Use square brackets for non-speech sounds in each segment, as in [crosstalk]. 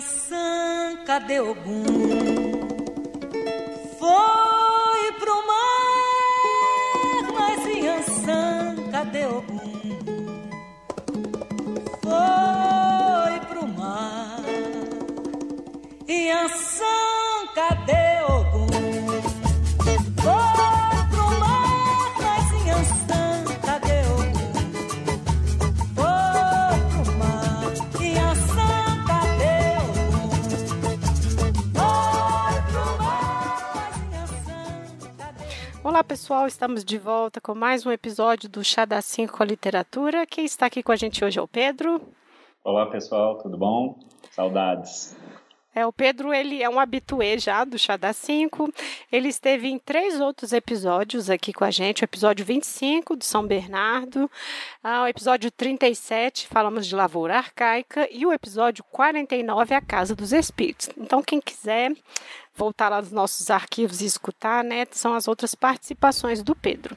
Iansã, cadê Ogum? Pessoal, estamos de volta com mais um episódio do Chá da 5 com a Literatura. Quem está aqui com a gente hoje é o Pedro. Olá pessoal, tudo bom? Saudades. É, o Pedro ele é um habituê já do Chá da 5. Ele esteve em três outros episódios aqui com a gente. O episódio 25 de São Bernardo, ah, o episódio 37, falamos de lavoura arcaica, e o episódio 49, A Casa dos Espíritos. Então, quem quiser voltar lá nos nossos arquivos e escutar, né, são as outras participações do Pedro.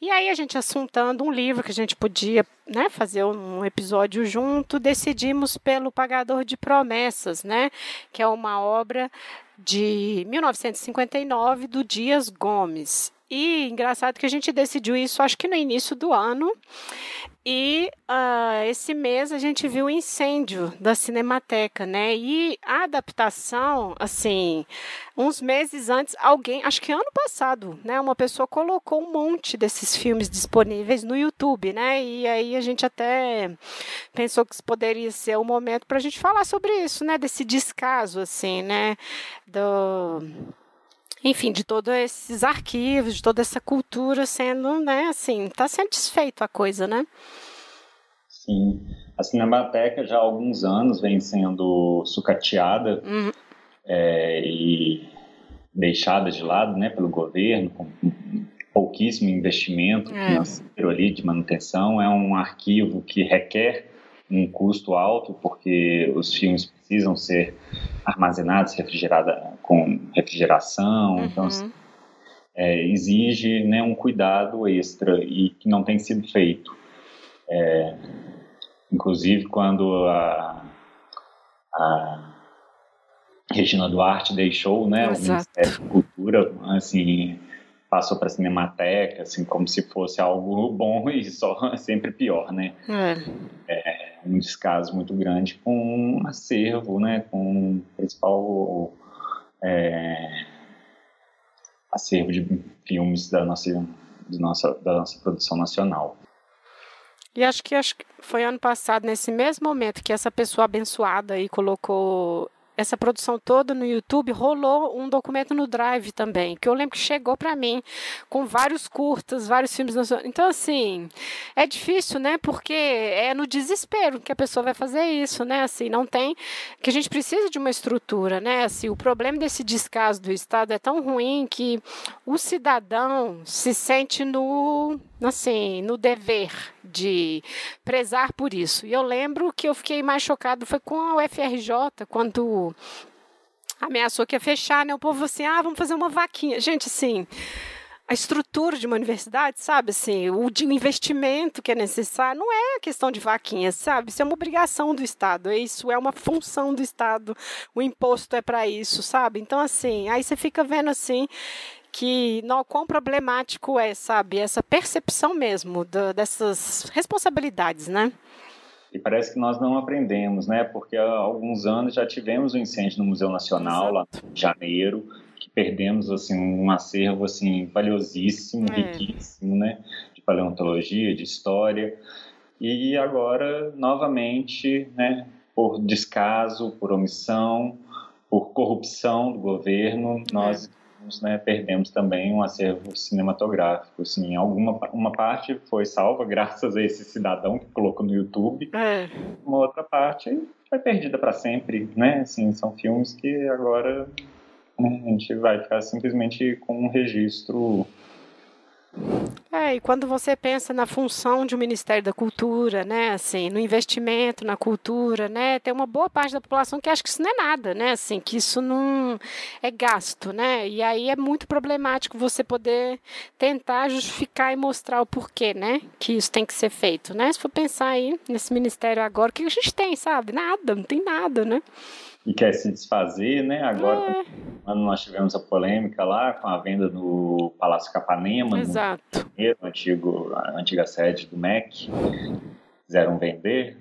E aí, a gente assuntando um livro que a gente podia né, fazer um episódio junto, decidimos pelo Pagador de Promessas, né, que é uma obra de 1959 do Dias Gomes. E engraçado que a gente decidiu isso, acho que no início do ano. E ah, esse mês a gente viu o incêndio da Cinemateca, né? E a adaptação, assim, uns meses antes, alguém, acho que ano passado, né? Uma pessoa colocou um monte desses filmes disponíveis no YouTube, né? E aí a gente até pensou que poderia ser o momento para a gente falar sobre isso, né? Desse descaso, assim, né? Do enfim, de todos esses arquivos, de toda essa cultura sendo, né, assim, está sendo desfeito a coisa, né? Sim, a Cinemateca já há alguns anos vem sendo sucateada Uhum. é, e deixada de lado né, pelo governo, com pouquíssimo investimento É. financeiro ali de manutenção. É um arquivo que requer um custo alto, porque os filmes precisam ser armazenados refrigerada, com refrigeração, então Uhum. é, exige né, um cuidado extra e que não tem sido feito. É, inclusive, quando a, a Regina Duarte deixou né, o. Ministério da Cultura, assim, passou para a Cinemateca, assim, como se fosse algo bom [laughs] e só sempre pior, né? É. um descaso muito grande com um acervo, né, com o principal é, acervo de filmes da nossa, nossa, da nossa produção nacional. E acho que, acho que foi ano passado, nesse mesmo momento que essa pessoa abençoada aí colocou essa produção toda no YouTube, rolou um documento no Drive também, que eu lembro que chegou para mim com vários curtas, vários filmes. Então, assim, é difícil, né? Porque é no desespero que a pessoa vai fazer isso, né? Assim, não tem. Que a gente precisa de uma estrutura, né? Assim, o problema desse descaso do Estado é tão ruim que o cidadão se sente no, assim, no dever de prezar por isso. E eu lembro que eu fiquei mais chocado foi com a UFRJ, quando ameaçou que ia fechar, né? O povo assim, ah, vamos fazer uma vaquinha. Gente, assim, a estrutura de uma universidade, sabe, assim, o de investimento que é necessário, não é questão de vaquinha, sabe? Isso é uma obrigação do Estado, isso é uma função do Estado, o imposto é para isso, sabe? Então, assim, aí você fica vendo assim que não, quão problemático é, sabe, essa percepção mesmo da- dessas responsabilidades, né? E parece que nós não aprendemos, né? Porque há alguns anos já tivemos um incêndio no Museu Nacional, lá em janeiro, que perdemos assim um acervo assim valiosíssimo, É. riquíssimo, né? De paleontologia, de história. E agora, novamente, né? Por descaso, por omissão, por corrupção do governo, nós né, perdemos também um acervo cinematográfico. Assim, alguma uma parte foi salva [laughs] graças a esse cidadão que colocou no YouTube, É, uma outra parte foi perdida para sempre, né? Assim, são filmes que agora né, a gente vai ficar simplesmente com um registro É, e quando você pensa na função de um Ministério da Cultura, né, assim, no investimento na cultura, né, tem uma boa parte da população que acha que isso não é nada, né, assim, que isso não é gasto, né, e aí é muito problemático você poder tentar justificar e mostrar o porquê, né, que isso tem que ser feito, né, se for pensar aí nesse Ministério agora, o que a gente tem, sabe? Nada, não tem nada, né? E quer se desfazer, né? Agora, é. nós tivemos a polêmica lá com a venda do Palácio Capanema, Exato. no antigo, a antiga sede do MEC, quiseram vender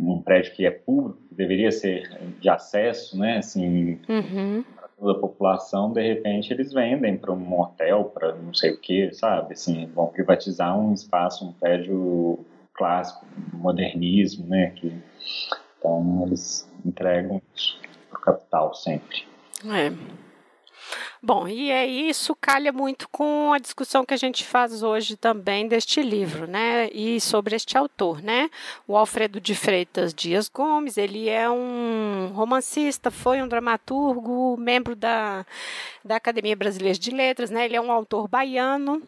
um prédio que é público, que deveria ser de acesso, né? Assim, uhum. para toda a população, de repente eles vendem para um hotel, para não sei o que, sabe? Assim, vão privatizar um espaço, um prédio clássico, modernismo, né? Que, então eles entregam isso para o capital sempre. É. Bom, e é isso calha muito com a discussão que a gente faz hoje também deste livro, né? E sobre este autor, né? O Alfredo de Freitas Dias Gomes, ele é um romancista, foi um dramaturgo, membro da, da Academia Brasileira de Letras, né? Ele é um autor baiano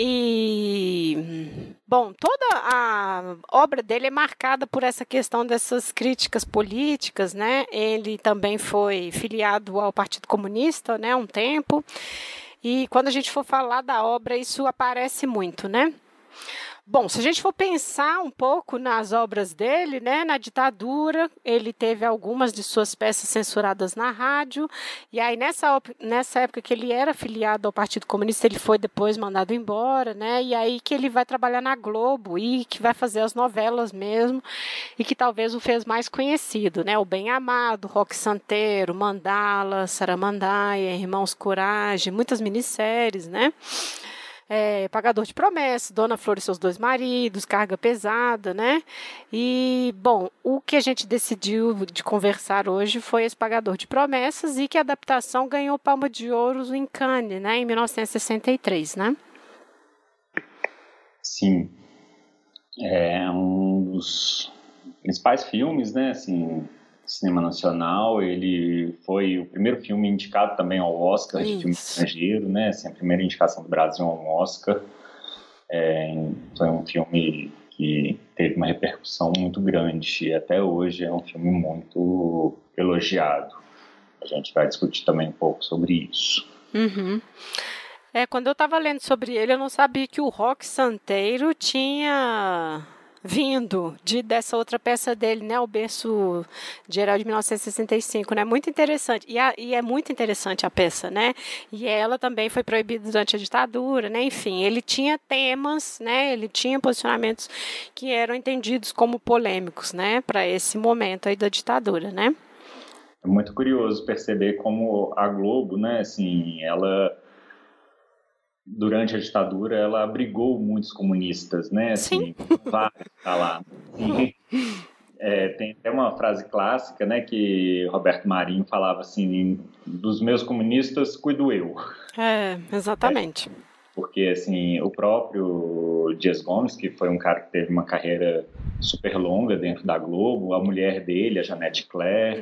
e, bom, toda a obra dele é marcada por essa questão dessas críticas políticas, né? Ele também foi filiado ao Partido Comunista, né, um tempo. E quando a gente for falar da obra, isso aparece muito, né? Bom, se a gente for pensar um pouco nas obras dele, né, na ditadura, ele teve algumas de suas peças censuradas na rádio, e aí nessa, nessa época que ele era filiado ao Partido Comunista, ele foi depois mandado embora, né, e aí que ele vai trabalhar na Globo e que vai fazer as novelas mesmo, e que talvez o fez mais conhecido, né, o Bem Amado, Rock Santeiro, Mandala, Saramandaia, Irmãos Coragem, muitas minisséries, né, é, Pagador de Promessas, Dona Flor e seus dois maridos, Carga Pesada, né? E, bom, o que a gente decidiu de conversar hoje foi esse Pagador de Promessas e que a adaptação ganhou Palma de Ouro em Cannes, né? Em 1963, né? Sim. É um dos principais filmes, né? Assim, cinema nacional. Ele foi o primeiro filme indicado também ao Oscar Isso. de filme estrangeiro, né? Assim, a primeira indicação do Brasil ao Oscar. É, foi um filme que teve uma repercussão muito grande e até hoje é um filme muito elogiado. A gente vai discutir também um pouco sobre isso. Uhum. É, quando eu estava lendo sobre ele, eu não sabia que o Rock Santeiro tinha vindo de dessa outra peça dele, né, o berço geral de 1965, né, muito interessante. E, a, e, é muito interessante a peça, né, e ela também foi proibida durante a ditadura, né, enfim, ele tinha temas, né, ele tinha posicionamentos que eram entendidos como polêmicos, né, para esse momento aí da ditadura, né. É muito curioso perceber como a Globo, né, assim, ela durante a ditadura, ela abrigou muitos comunistas, né? Assim, Sim. vários tá lá. [laughs] É, tem até uma frase clássica, né, que Roberto Marinho falava assim: dos meus comunistas cuido eu. É, exatamente. É, porque assim, o próprio Dias Gomes, que foi um cara que teve uma carreira super longa dentro da Globo, a mulher dele, a Janete Claire,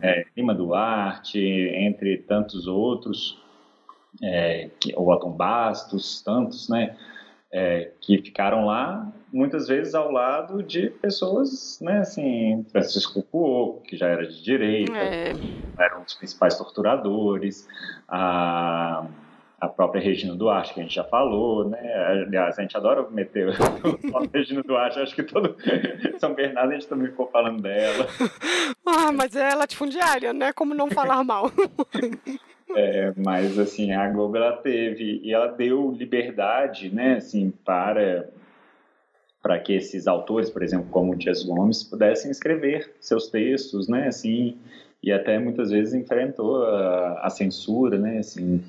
é, Lima Duarte, entre tantos outros é, o Otton Bastos, tantos, né, é, que ficaram lá, muitas vezes ao lado de pessoas, né, assim, Francisco Cuoco, que já era de direita, é. era um dos principais torturadores, a, a própria Regina Duarte, que a gente já falou, né, aliás, a gente adora meter [laughs] a Regina Duarte, acho que todo [laughs] São Bernardo a gente também ficou falando dela. [laughs] Ah, mas é latifundiária, né, como não falar mal. É, mas assim a Globo ela teve e ela deu liberdade, né, assim para para que esses autores, por exemplo, como o Dias Gomes, pudessem escrever seus textos, né, assim, e até muitas vezes enfrentou a, a censura, né, assim,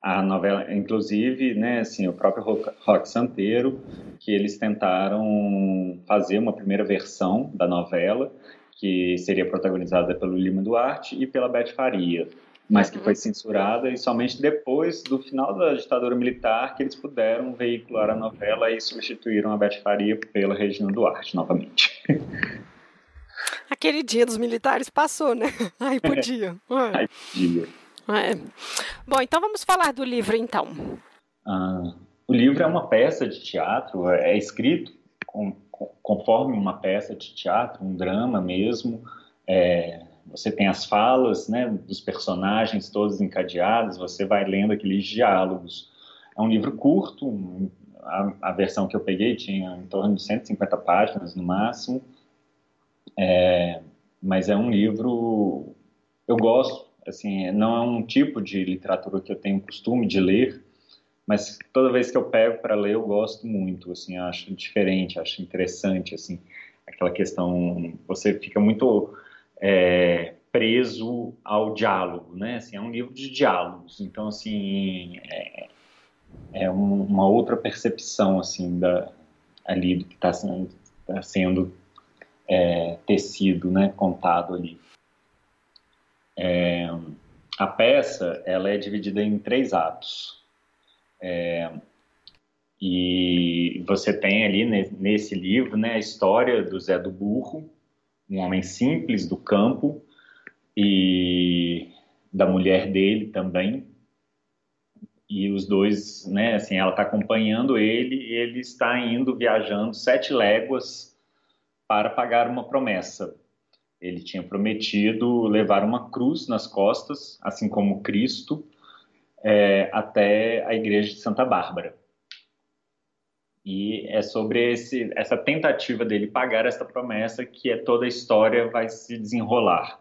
a novela, inclusive, né, assim, o próprio Rock Santeiro, que eles tentaram fazer uma primeira versão da novela, que seria protagonizada pelo Lima Duarte e pela Beth Faria mas que foi censurada e somente depois do final da ditadura militar que eles puderam veicular a novela e substituíram a Beth Faria pela Regina Duarte novamente. [laughs] Aquele dia dos militares passou, né? [laughs] Aí podia. É. Aí podia. É. Bom, então vamos falar do livro então. Ah, o livro é uma peça de teatro, é escrito com, conforme uma peça de teatro, um drama mesmo. É, você tem as falas né, dos personagens todos encadeados, você vai lendo aqueles diálogos. É um livro curto, a, a versão que eu peguei tinha em torno de 150 páginas no máximo. É, mas é um livro eu gosto, assim, não é um tipo de literatura que eu tenho costume de ler, mas toda vez que eu pego para ler eu gosto muito, assim, acho diferente, acho interessante, assim, aquela questão, você fica muito é, preso ao diálogo, né? Assim, é um livro de diálogos, então assim é, é uma outra percepção assim da ali do que está sendo, tá sendo é, tecido, né? Contado ali. É, a peça ela é dividida em três atos. É, e você tem ali nesse livro né, a história do Zé do Burro, um homem simples do campo, e da mulher dele também. E os dois, né, assim, ela está acompanhando ele e ele está indo viajando sete léguas para pagar uma promessa. Ele tinha prometido levar uma cruz nas costas, assim como Cristo, é, até a igreja de Santa Bárbara. E é sobre esse, essa tentativa dele pagar essa promessa que é toda a história vai se desenrolar.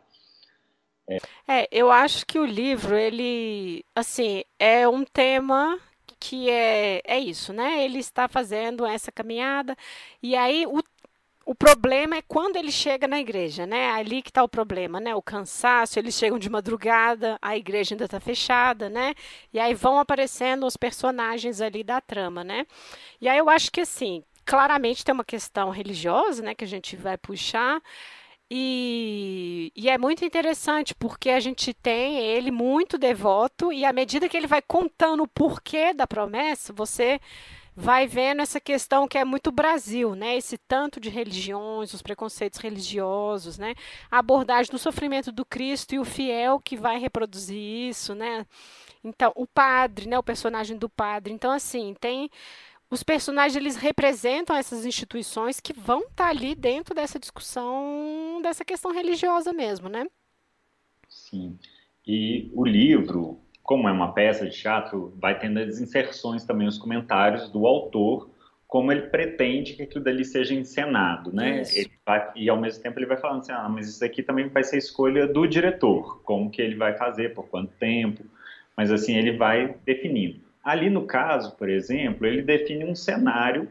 É. é, eu acho que o livro, ele, assim, é um tema que é, é isso, né? Ele está fazendo essa caminhada e aí o o problema é quando ele chega na igreja, né? Ali que está o problema, né? O cansaço, eles chegam de madrugada, a igreja ainda está fechada, né? E aí vão aparecendo os personagens ali da trama, né? E aí eu acho que assim, claramente tem uma questão religiosa, né? Que a gente vai puxar. E, e, é muito interessante porque a gente tem ele muito devoto, e à medida que ele vai contando o porquê da promessa, você vai vendo essa questão que é muito Brasil, né? Esse tanto de religiões, os preconceitos religiosos, né? A abordagem do sofrimento do Cristo e o fiel que vai reproduzir isso, né? Então, o padre, né? O personagem do padre. Então, assim, tem os personagens eles representam essas instituições que vão estar tá ali dentro dessa discussão dessa questão religiosa mesmo, né? Sim. E o livro como é uma peça de teatro, vai tendo as inserções também, os comentários do autor, como ele pretende que aquilo dali seja encenado, né? Vai, e ao mesmo tempo ele vai falando assim, ah, mas isso aqui também vai ser escolha do diretor, como que ele vai fazer, por quanto tempo, mas assim, ele vai definindo. Ali no caso, por exemplo, ele define um cenário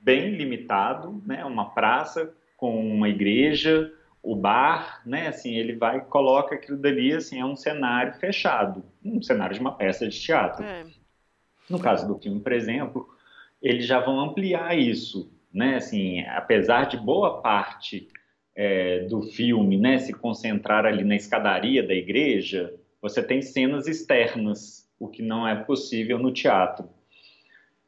bem limitado, né? Uma praça com uma igreja, o bar, né, assim, ele vai e coloca aquilo dali, assim, é um cenário fechado, um cenário de uma peça de teatro. É. No caso do filme, por exemplo, eles já vão ampliar isso, né, assim, apesar de boa parte é, do filme, né, se concentrar ali na escadaria da igreja, você tem cenas externas, o que não é possível no teatro.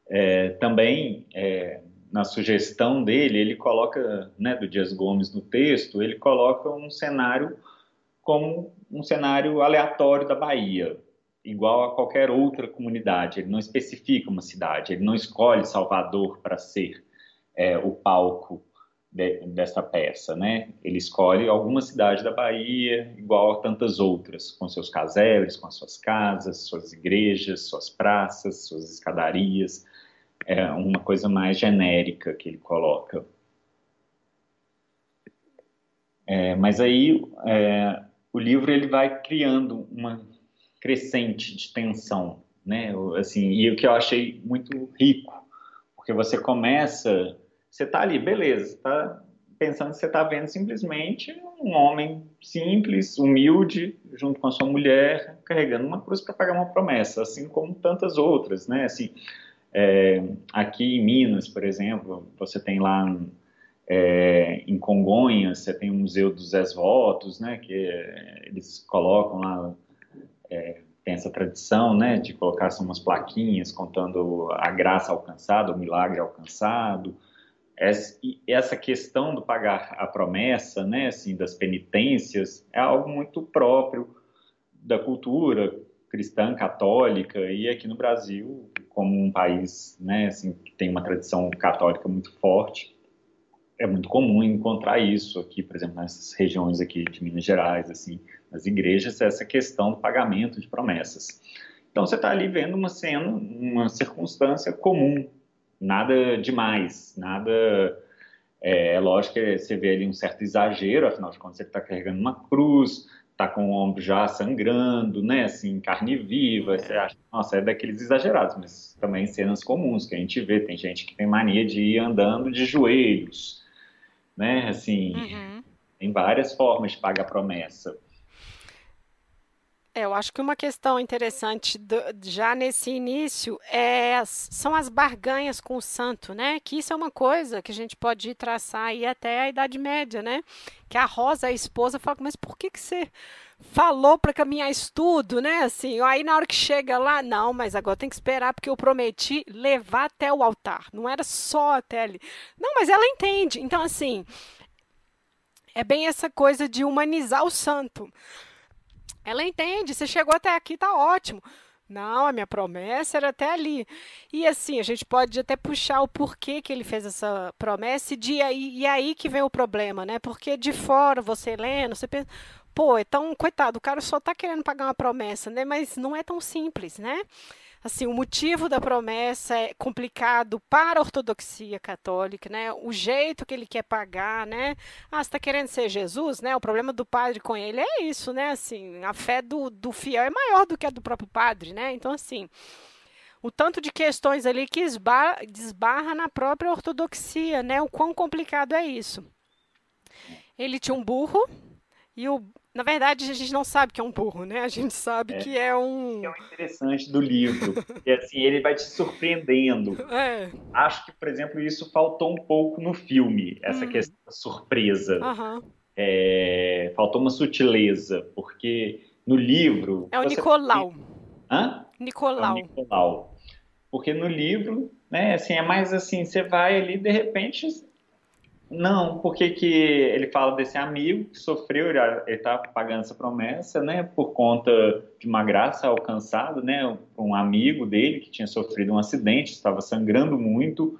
É, também, é, na sugestão dele, ele coloca, né, do Dias Gomes no texto, ele coloca um cenário como um cenário aleatório da Bahia, igual a qualquer outra comunidade. Ele não especifica uma cidade, ele não escolhe Salvador para ser é, o palco de, dessa peça, né? Ele escolhe alguma cidade da Bahia, igual a tantas outras, com seus casebres, com as suas casas, suas igrejas, suas praças, suas escadarias é uma coisa mais genérica que ele coloca. É, mas aí é, o livro ele vai criando uma crescente de tensão, né? Assim, e o que eu achei muito rico, porque você começa, você está ali, beleza, está pensando que você está vendo simplesmente um homem simples, humilde, junto com a sua mulher, carregando uma cruz para pagar uma promessa, assim como tantas outras, né? Assim, é, aqui em Minas, por exemplo, você tem lá é, em Congonhas, você tem o Museu dos Ex-Votos, né, que eles colocam lá, é, tem essa tradição, né, de colocar assim, umas plaquinhas contando a graça alcançada, o milagre alcançado, essa questão do pagar a promessa, né, assim, das penitências, é algo muito próprio da cultura cristã, católica, e aqui no Brasil como um país né, assim, que tem uma tradição católica muito forte, é muito comum encontrar isso aqui, por exemplo, nessas regiões aqui de Minas Gerais, assim, nas igrejas, essa questão do pagamento de promessas. Então você está ali vendo uma cena, uma circunstância comum, nada demais, nada É, é lógico que você vê ali um certo exagero, afinal de contas, ele está carregando uma cruz, está com o ombro já sangrando, né? Assim, carne viva. É. Você acha, nossa, é daqueles exagerados, mas também cenas comuns que a gente vê. Tem gente que tem mania de ir andando de joelhos, né? Assim, uhum. tem várias formas de pagar promessa. É, eu acho que uma questão interessante do, já nesse início é as, são as barganhas com o santo, né? Que isso é uma coisa que a gente pode traçar aí até a Idade Média, né? Que a Rosa, a esposa, fala, mas por que, que você falou para caminhar estudo, né? Assim, aí na hora que chega lá, não, mas agora tem que esperar porque eu prometi levar até o altar. Não era só até ali. Não, mas ela entende. Então, assim, é bem essa coisa de humanizar o santo. Ela entende, você chegou até aqui, tá ótimo. Não, a minha promessa era até ali. E assim, a gente pode até puxar o porquê que ele fez essa promessa e, de aí, e aí que vem o problema, né? Porque de fora, você lendo, você pensa, pô, então, coitado, o cara só tá querendo pagar uma promessa, né? Mas não é tão simples, né? Assim, o motivo da promessa é complicado para a ortodoxia católica, né? O jeito que ele quer pagar, né? Ah, você está querendo ser Jesus, né? O problema do padre com ele é isso, né? Assim, a fé do, do fiel é maior do que a do próprio padre, né? Então, assim, o tanto de questões ali que esbarra, desbarra na própria ortodoxia, né? O quão complicado é isso. Ele tinha um burro e o na verdade, a gente não sabe que é um burro, né? A gente sabe é, que é um. É o interessante do livro. e assim, ele vai te surpreendendo. É. Acho que, por exemplo, isso faltou um pouco no filme, essa hum. questão da surpresa. Uhum. É, faltou uma sutileza, porque no livro. É o Nicolau. Hã? Nicolau. É o Nicolau. Porque no livro, né, assim, é mais assim, você vai ali, de repente, não, porque que ele fala desse amigo que sofreu, ele está pagando essa promessa, né, por conta de uma graça alcançada, né, um amigo dele que tinha sofrido um acidente, estava sangrando muito,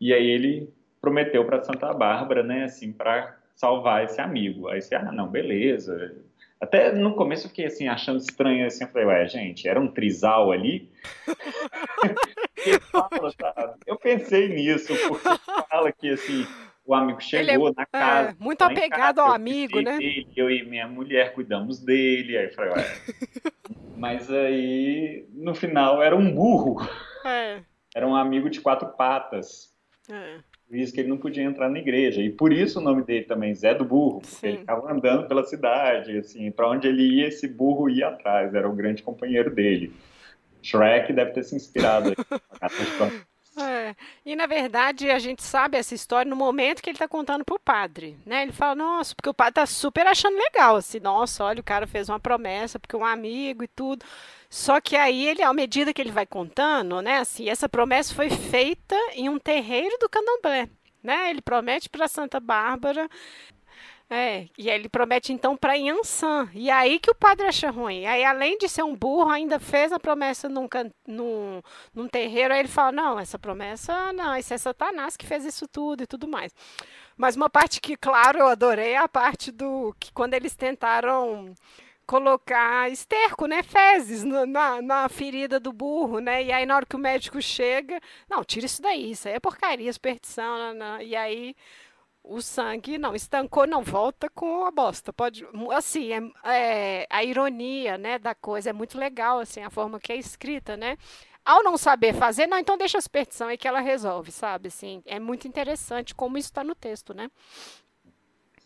e aí ele prometeu para Santa Bárbara, né, assim, para salvar esse amigo. Aí você, ah, não, beleza. Até no começo eu fiquei assim, achando estranho, assim, eu falei, ué, gente, era um trisal ali? [laughs] fala? Eu pensei nisso, porque fala que, assim, o amigo é chegou é, na casa. É, muito apegado casa, ao amigo, né? Dele, eu e minha mulher cuidamos dele. Aí eu falei, ué. [laughs] Mas aí, no final, era um burro. É. Era um amigo de quatro patas. É. Por isso que ele não podia entrar na igreja. E por isso o nome dele também, Zé do Burro. Porque Sim. ele ficava andando pela cidade, assim, para onde ele ia, esse burro ia atrás. Era o grande companheiro dele. Shrek deve ter se inspirado aí. [laughs] E na verdade a gente sabe essa história no momento que ele está contando pro padre, né? Ele fala, nossa, porque o padre tá super achando legal, assim, nossa, olha, o cara fez uma promessa porque um amigo e tudo. Só que aí ele, à medida que ele vai contando, né, assim, essa promessa foi feita em um terreiro do Candomblé, né? Ele promete para Santa Bárbara é, e ele promete então para Yansan. E aí que o padre acha ruim. Aí, além de ser um burro, ainda fez a promessa num, num, num terreiro. Aí ele fala: não, essa promessa não, esse é Satanás que fez isso tudo e tudo mais. Mas uma parte que, claro, eu adorei é a parte do que quando eles tentaram colocar esterco, né, fezes na, na ferida do burro, né, e aí na hora que o médico chega, não, tira isso daí, isso aí é porcaria, superstição, não, não. e aí o sangue não estancou, não volta com a bosta. Pode, assim, é, é, a ironia, né, da coisa é muito legal, assim, a forma que é escrita, né? Ao não saber fazer, não, então deixa a superstição aí que ela resolve, sabe? Assim, é muito interessante como isso está no texto, né?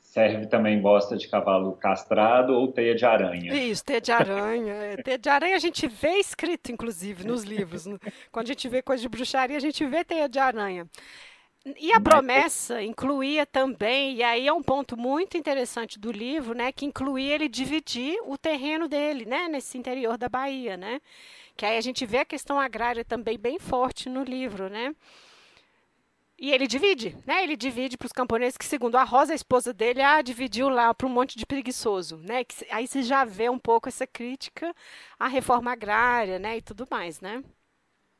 Serve também bosta de cavalo castrado ou teia de aranha. Isso, teia de aranha. É, teia de aranha a gente vê escrito, inclusive, nos livros. Quando a gente vê coisa de bruxaria, a gente vê teia de aranha. E a promessa incluía também, e aí é um ponto muito interessante do livro, né, que incluía ele dividir o terreno dele, né, nesse interior da Bahia, né? Que aí a gente vê a questão agrária também bem forte no livro, né? E ele divide, né? Ele divide para os camponeses que, segundo a Rosa, a esposa dele, ah, dividiu lá para um monte de preguiçoso, né? Que, aí você já vê um pouco essa crítica à reforma agrária, né? E tudo mais, né?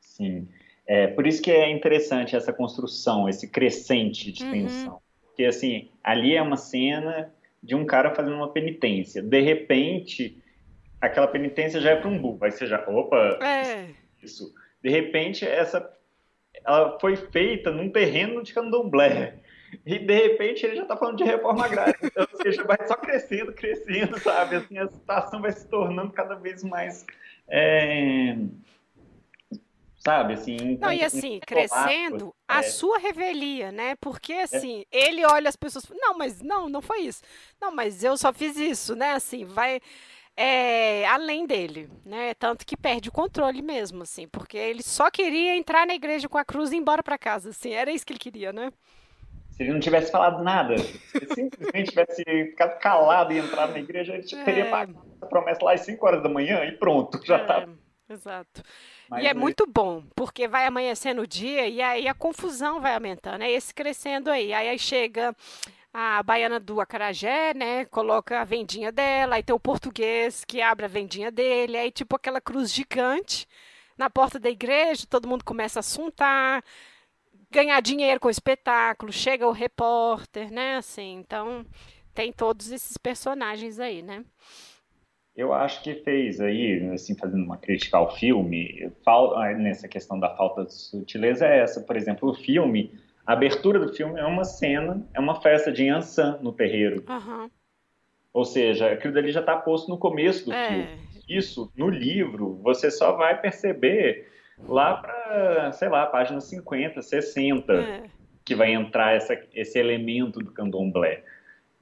Sim. É, por isso que é interessante essa construção, esse crescente de uhum. tensão. Porque, assim, ali é uma cena de um cara fazendo uma penitência. De repente, aquela penitência já é para um burro. Aí você já, opa, é. isso. De repente, essa ela foi feita num terreno de candomblé. E de repente ele já está falando de reforma agrária. Então, ou seja, vai só crescendo, crescendo, sabe? Assim, a situação vai se tornando cada vez mais. É... Sabe, assim. Não, e assim, crescendo a é. sua revelia, né? Porque assim, é. ele olha as pessoas. Não, mas não, não foi isso. Não, mas eu só fiz isso, né? Assim, vai é, além dele, né? Tanto que perde o controle mesmo, assim, porque ele só queria entrar na igreja com a cruz e ir embora para casa, assim, era isso que ele queria, né? Se ele não tivesse falado nada, se simplesmente tivesse ficado calado e entrado na igreja, ele é... teria pagado a promessa lá às 5 horas da manhã e pronto, já tá. É, exato. Mas, e é muito bom, porque vai amanhecendo o dia e aí a confusão vai aumentando, é esse crescendo aí. Aí, aí chega a baiana do acarajé, né, coloca a vendinha dela, aí tem o português que abre a vendinha dele, aí tipo aquela cruz gigante na porta da igreja, todo mundo começa a assuntar, ganhar dinheiro com o espetáculo, chega o repórter, né, assim, então tem todos esses personagens aí, né. Eu acho que fez aí, assim, fazendo uma crítica ao filme, nessa questão da falta de sutileza é essa, por exemplo, o filme a abertura do filme é uma cena, é uma festa de Yansan no terreiro. Uhum. Ou seja, aquilo dali já está posto no começo do é. filme. Isso, no livro, você só vai perceber lá para, sei lá, página 50, 60, é. que vai entrar essa, esse elemento do candomblé.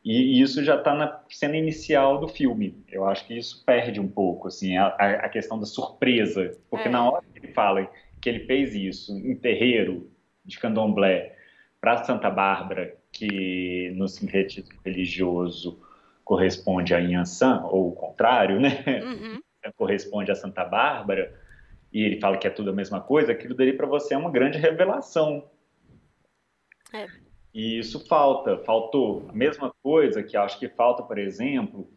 E isso já está na cena inicial do filme. Eu acho que isso perde um pouco, assim, a, a questão da surpresa. Porque é. na hora que ele fala que ele fez isso em terreiro de candomblé, para Santa Bárbara, que no sincretismo religioso corresponde a Inhansã, ou o contrário, né? Uhum. [laughs] corresponde a Santa Bárbara, e ele fala que é tudo a mesma coisa, aquilo dali para você é uma grande revelação. É. E isso falta, faltou. A mesma coisa que acho que falta, por exemplo,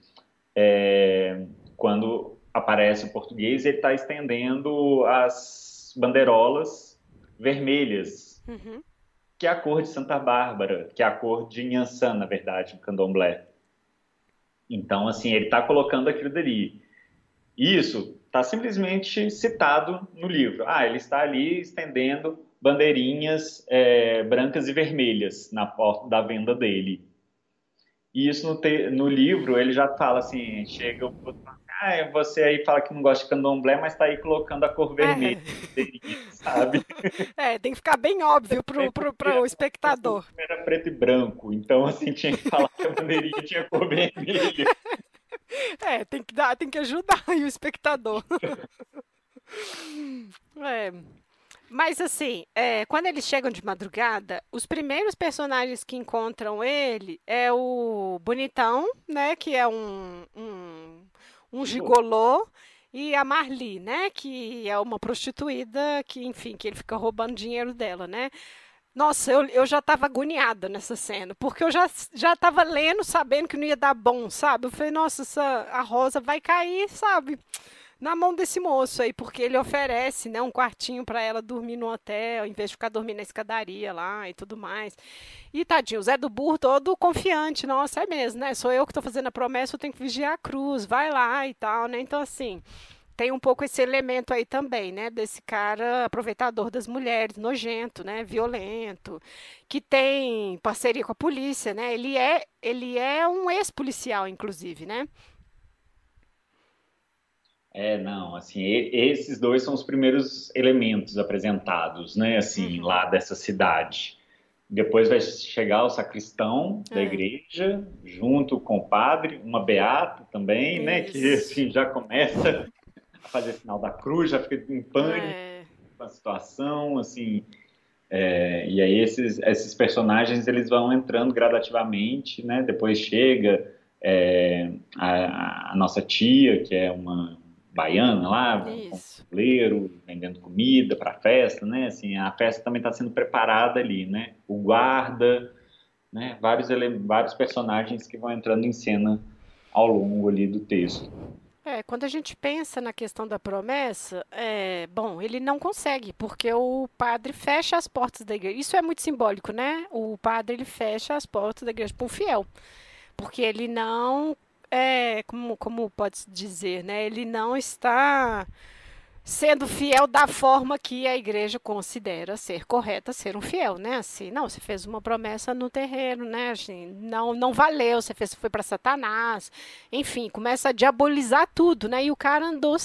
é, quando aparece o português, ele está estendendo as bandeirolas vermelhas. Uhum que é a cor de Santa Bárbara, que é a cor de Nhansan, na verdade, no candomblé. Então, assim, ele está colocando aquilo dali. Isso está simplesmente citado no livro. Ah, ele está ali estendendo bandeirinhas é, brancas e vermelhas na porta da venda dele. E isso no, te, no livro ele já fala assim, chega o ah, você aí fala que não gosta de candomblé, mas tá aí colocando a cor vermelha, é. [laughs] sabe? [laughs] É, tem que ficar bem óbvio pro, pro, pro espectador. [laughs] Era preto e branco, então assim, tinha que falar que a bandeirinha tinha cor vermelha. É, tem que dar, tem que ajudar aí o espectador. É. Mas assim, é, quando eles chegam de madrugada, os primeiros personagens que encontram ele é o Bonitão, né? Que é um, um um gigolô e a Marli, né, que é uma prostituída que, enfim, que ele fica roubando dinheiro dela, né? Nossa, eu, eu já estava agoniada nessa cena, porque eu já já estava lendo, sabendo que não ia dar bom, sabe? Eu falei, nossa, essa, a Rosa vai cair, sabe? Na mão desse moço aí, porque ele oferece, né, um quartinho para ela dormir no hotel, em vez de ficar dormindo na escadaria lá e tudo mais. E tadinho, o Zé do Burro todo confiante, nossa, é mesmo, né? Sou eu que estou fazendo a promessa, eu tenho que vigiar a cruz, vai lá e tal, né? Então, assim, tem um pouco esse elemento aí também, né? Desse cara aproveitador das mulheres, nojento, né? Violento, que tem parceria com a polícia, né? Ele é, ele é um ex-policial, inclusive, né? É, não, assim, esses dois são os primeiros elementos apresentados, né, assim, uhum. lá dessa cidade. Depois vai chegar o sacristão da é. igreja, junto com o padre, uma beata também, né, que assim, já começa a fazer sinal da cruz, já fica em pânico é. com a situação, assim, é, e aí esses, esses personagens eles vão entrando gradativamente, né, depois chega é, a, a nossa tia, que é uma baiana lá, Isso. com fuleiro, vendendo comida para a festa, né? Assim, a festa também está sendo preparada ali, né? O guarda, né? Vários, vários personagens que vão entrando em cena ao longo ali do texto. É, quando a gente pensa na questão da promessa, é, bom, ele não consegue, porque o padre fecha as portas da igreja. Isso é muito simbólico, né? O padre ele fecha as portas da igreja para um fiel, porque ele não é, como, como pode-se dizer, né? Ele não está sendo fiel da forma que a igreja considera ser correta ser um fiel, né? Assim, não, você fez uma promessa no terreno, né? Assim, não, não valeu, você fez, foi para Satanás, enfim, começa a diabolizar tudo, né? E o cara andou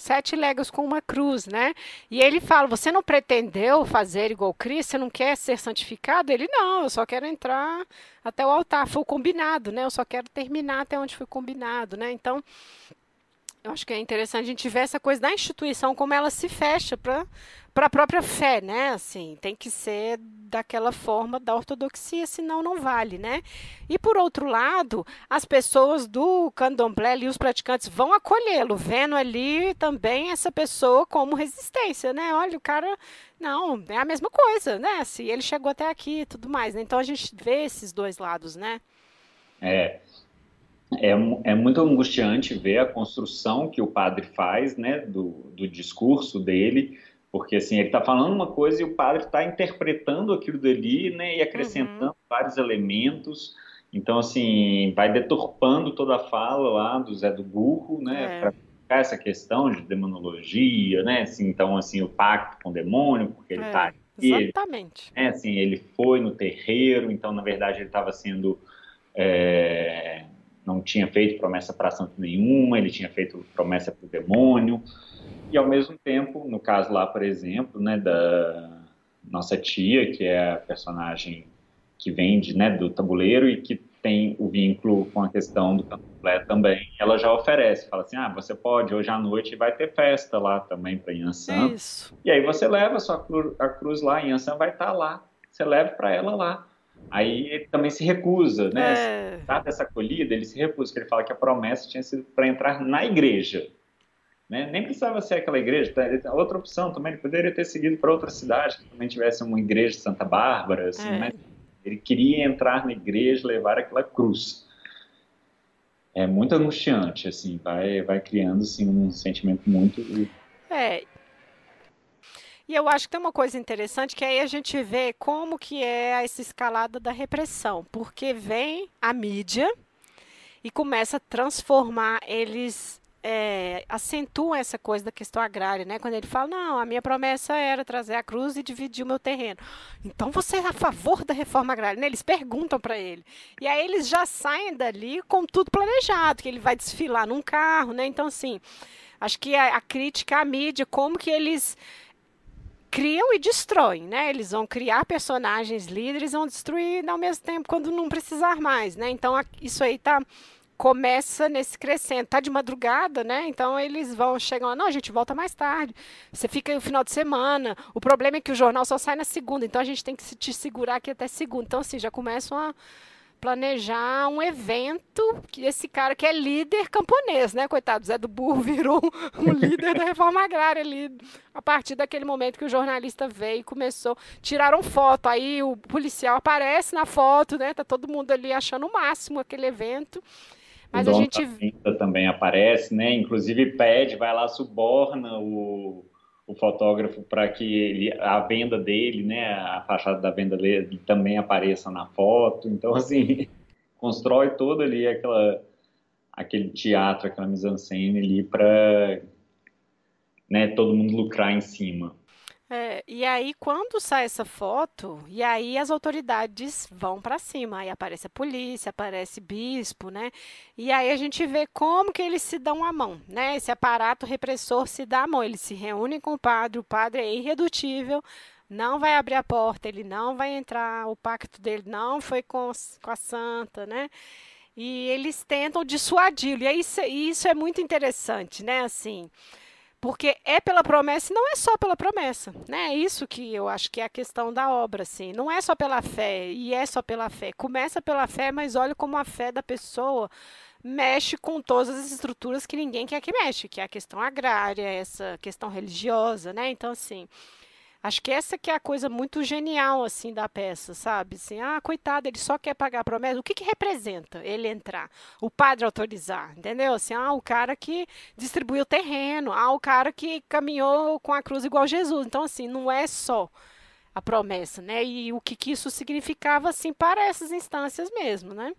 sete léguas com uma cruz, né? E ele fala: Você não pretendeu fazer igual Cristo? Você não quer ser santificado? Ele: Não, eu só quero entrar até o altar. Foi combinado, né? Eu só quero terminar até onde foi combinado, né? Então, eu acho que é interessante a gente ver essa coisa da instituição, como ela se fecha para a própria fé, né? Assim, tem que ser daquela forma da ortodoxia, senão não vale, né? E por outro lado, as pessoas do candomblé e os praticantes vão acolhê-lo, vendo ali também essa pessoa como resistência, né? Olha, o cara, não, é a mesma coisa, né? Se ele chegou até aqui e tudo mais. Né? Então a gente vê esses dois lados, né? É, é, é muito angustiante ver a construção que o padre faz, né, do, do discurso dele, porque assim ele está falando uma coisa e o padre está interpretando aquilo dali, né, e acrescentando uhum. vários elementos. Então assim vai deturpando toda a fala lá do Zé do Burro, né, é. para essa questão de demonologia, né, assim, então assim o pacto com o demônio, porque ele está é, Exatamente. Ele, é, assim, ele foi no terreiro, então na verdade ele estava sendo é, não tinha feito promessa para santo nenhuma, ele tinha feito promessa para o demônio, e ao mesmo tempo, no caso lá, por exemplo, né, da nossa tia, que é a personagem que vende né, do tabuleiro e que tem o vínculo com a questão do candomblé também, ela já oferece, fala assim, ah, você pode, hoje à noite vai ter festa lá também para Yansan, Isso. e aí você leva a sua cruz, a cruz lá, Yansan vai estar tá lá, você leva para ela lá. Aí ele também se recusa, né? É. Dada essa acolhida, ele se recusa, porque ele fala que a promessa tinha sido para entrar na igreja. Né? Nem precisava ser aquela igreja, tá? outra opção também, ele poderia ter seguido para outra cidade, que também tivesse uma igreja de Santa Bárbara, assim, é. mas ele queria entrar na igreja, levar aquela cruz. É muito angustiante, assim, vai, vai criando assim, um sentimento muito. É, e eu acho que tem uma coisa interessante que aí a gente vê como que é essa escalada da repressão, porque vem a mídia e começa a transformar eles é, acentuam essa coisa da questão agrária, né? Quando ele fala, não, a minha promessa era trazer a cruz e dividir o meu terreno. Então você é a favor da reforma agrária, né? Eles perguntam para ele. E aí eles já saem dali com tudo planejado, que ele vai desfilar num carro, né? Então, assim, acho que a, a crítica à mídia, como que eles criam e destroem, né? Eles vão criar personagens líderes, vão destruir ao mesmo tempo quando não precisar mais, né? Então isso aí tá começa nesse crescendo, tá de madrugada, né? Então eles vão chegam, não, a gente volta mais tarde. Você fica aí o final de semana. O problema é que o jornal só sai na segunda, então a gente tem que se te segurar aqui até segunda. Então assim, já começam a planejar um evento que esse cara que é líder camponês, né? Coitado, Zé do Burro [laughs] virou um líder da reforma agrária ali. A partir daquele momento que o jornalista veio e começou, tiraram foto, aí o policial aparece na foto, né? Tá todo mundo ali achando o máximo aquele evento. Mas o a gente também aparece, né? Inclusive pede, vai lá suborna o o fotógrafo para que ele, a venda dele, né, a fachada da venda dele também apareça na foto. Então, assim, [laughs] constrói todo ali aquela, aquele teatro, aquela mise-en-scène ali para né, todo mundo lucrar em cima. É, e aí, quando sai essa foto, e aí as autoridades vão para cima, aí aparece a polícia, aparece bispo, né? E aí a gente vê como que eles se dão a mão, né? Esse aparato repressor se dá a mão, eles se reúnem com o padre, o padre é irredutível, não vai abrir a porta, ele não vai entrar, o pacto dele não foi com, com a santa, né? E eles tentam dissuadi-lo, e isso, isso é muito interessante, né? Assim, porque é pela promessa e não é só pela promessa, né? É isso que eu acho que é a questão da obra, assim. Não é só pela fé e é só pela fé. Começa pela fé, mas olha como a fé da pessoa mexe com todas as estruturas que ninguém quer que mexe, que é a questão agrária, essa questão religiosa, né? Então, assim, Acho que essa que é a coisa muito genial assim da peça, sabe? Assim, ah, coitado, ele só quer pagar a promessa. O que, que representa ele entrar? O padre autorizar, entendeu? Assim, ah, o cara que distribuiu o terreno, ah, o cara que caminhou com a cruz igual Jesus. Então, assim, não é só a promessa, né? E o que, que isso significava, assim, para essas instâncias mesmo, né?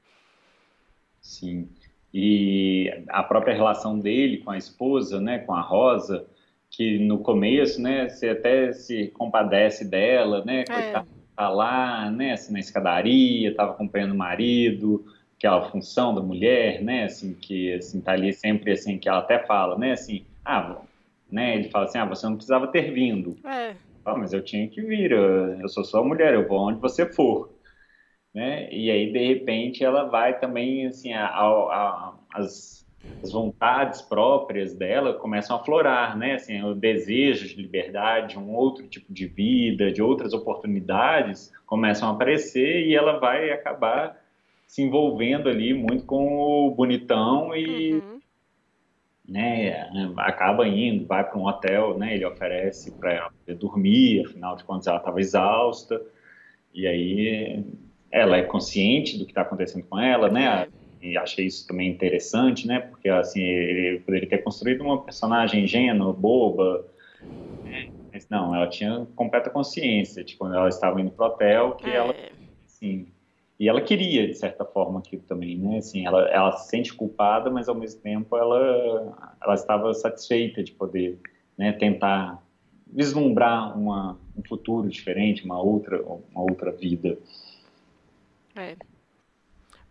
Sim. E a própria relação dele com a esposa, né, com a Rosa, que no começo, né, você até se compadece dela, né, É. tá lá, né, assim, na escadaria, tava acompanhando o marido, aquela função da mulher, né, assim, que, assim, tá ali sempre, assim, que ela até fala, né, assim, ah, né, ele fala assim, ah, você não precisava ter vindo, É. ah, mas eu tinha que vir, eu, eu sou sua mulher, eu vou onde você for, né, e aí, de repente, ela vai também, assim, a, a- a- as as vontades próprias dela começam a aflorar, né? Assim, o desejo de liberdade, um outro tipo de vida, de outras oportunidades começam a aparecer e ela vai acabar se envolvendo ali muito com o bonitão e, Uhum. né, acaba indo, vai para um hotel, né? Ele oferece para ela dormir, afinal de contas ela estava exausta e aí ela é consciente do que está acontecendo com ela, né? E achei isso também interessante, né? Porque assim ele poderia ter construído uma personagem ingênua, boba, né? mas não, ela tinha completa consciência de quando ela estava indo pro hotel que É. ela, assim, e ela queria de certa forma aquilo também, né? Assim, ela, ela se sente culpada, mas ao mesmo tempo ela, ela estava satisfeita de poder, né? Tentar vislumbrar uma, um futuro diferente, uma outra, uma outra vida. É.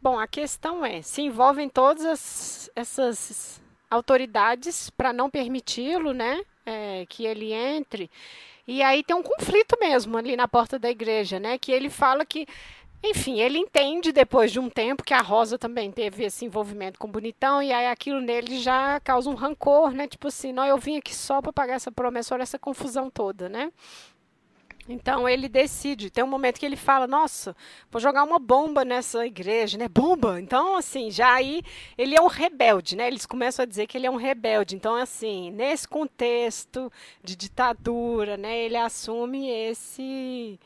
Bom, a questão é, se envolvem todas as- essas autoridades para não permiti-lo, né, é, que ele entre. E aí tem um conflito mesmo ali na porta da igreja, né, que ele fala que, enfim, ele entende depois de um tempo que a Rosa também teve esse envolvimento com o Bonitão e aí aquilo nele já causa um rancor, né, tipo assim, não, eu vim aqui só para pagar essa promessa, olha essa confusão toda, né? Então ele decide. Tem um momento que ele fala: Nossa, vou jogar uma bomba nessa igreja, né? Bomba! Então, assim, já aí ele é um rebelde, né? Eles começam a dizer que ele é um rebelde. Então, assim, nesse contexto de ditadura, né? Ele assume esse.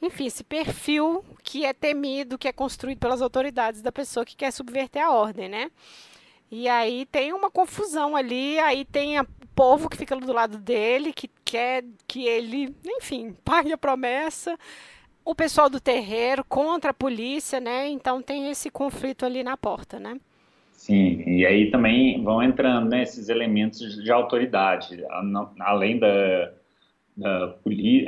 Enfim, esse perfil que é temido, que é construído pelas autoridades da pessoa que quer subverter a ordem, né? E aí tem uma confusão ali, aí tem o povo que fica do lado dele, que quer que ele, enfim, [laughs] pague a promessa. O pessoal do terreiro contra a polícia, né? Então tem esse conflito ali na porta, né? Sim, e aí também vão entrando, né, esses elementos de autoridade, além da, da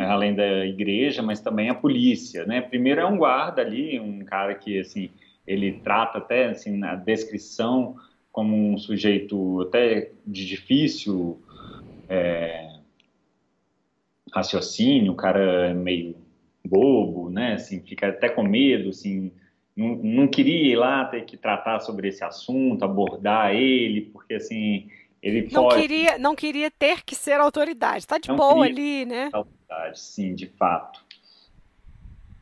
além da igreja, mas também a polícia, né? Primeiro é um guarda ali, um cara que assim ele trata até assim na descrição como um sujeito até de difícil é, raciocínio, o cara é meio bobo, né? Assim, fica até com medo, assim, não, não queria ir lá ter que tratar sobre esse assunto, abordar ele, porque assim ele Não foge queria, não queria ter que ser autoridade. Tá de Não boa ali, né? da autoridade, sim, de fato.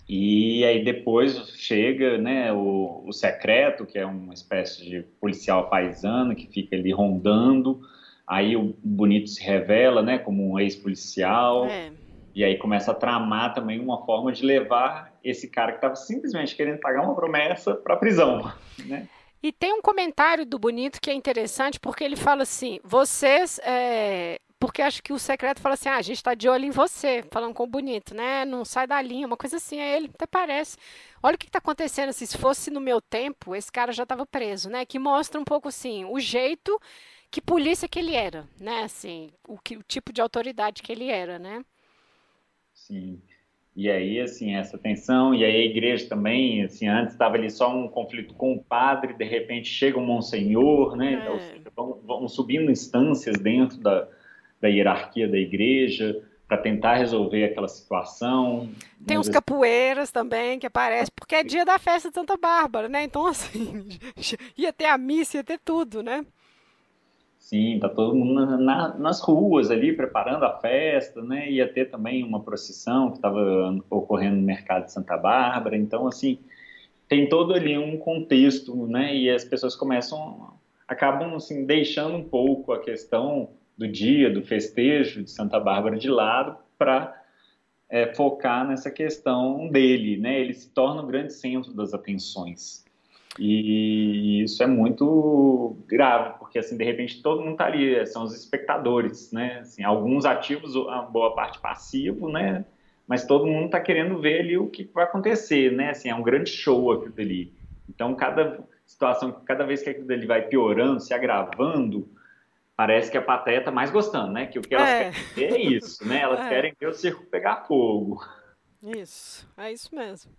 E aí depois chega, né, o, o secreto, que é uma espécie de policial paisano que fica ali rondando. Aí o Bonito se revela, né, como um ex-policial. É. E aí começa a tramar também uma forma de levar esse cara que estava simplesmente querendo pagar uma promessa para a prisão, [laughs] né? E tem um comentário do Bonito que é interessante, porque ele fala assim: vocês. é, Porque acho que o secreto fala assim: ah, a gente está de olho em você, falando com o Bonito, né? Não sai da linha, uma coisa assim. Aí ele até parece. Olha o que está acontecendo. Assim, se fosse no meu tempo, esse cara já estava preso, né? Que mostra um pouco assim o jeito que polícia que ele era, né? Assim, o, que, o tipo de autoridade que ele era, né? Sim. E aí, assim, essa tensão, e aí a igreja também, assim, antes estava ali só um conflito com o padre, de repente chega um monsenhor, né? É. Ou seja, vão, vão subindo instâncias dentro da, da hierarquia da igreja para tentar resolver aquela situação. Tem uns capoeiras também que aparecem, porque é dia da festa de Santa Bárbara, né? Então, [laughs] assim, ia ter a missa, ia ter tudo, né? Sim, tá todo mundo na- na- nas ruas ali preparando a festa, né? Ia ter também uma procissão que estava ocorrendo no mercado de Santa Bárbara. Então, assim, tem todo ali um contexto, né? E as pessoas começam, acabam assim deixando um pouco a questão do dia, do festejo de Santa Bárbara de lado para focar nessa questão dele, né? Ele se torna o grande centro das atenções. E isso é muito grave, porque assim, de repente todo mundo está ali, são os espectadores, né? Assim, alguns ativos, a boa parte passivo, né? Mas todo mundo está querendo ver ali o que vai acontecer, né? Assim, é um grande show aquilo dali. Então, cada situação, cada vez que aquilo dali vai piorando, se agravando, parece que a plateia tá mais gostando, né? Que o que elas É. querem ver é isso, né? Elas [laughs] É. querem ver o circo pegar fogo. Isso, é isso mesmo.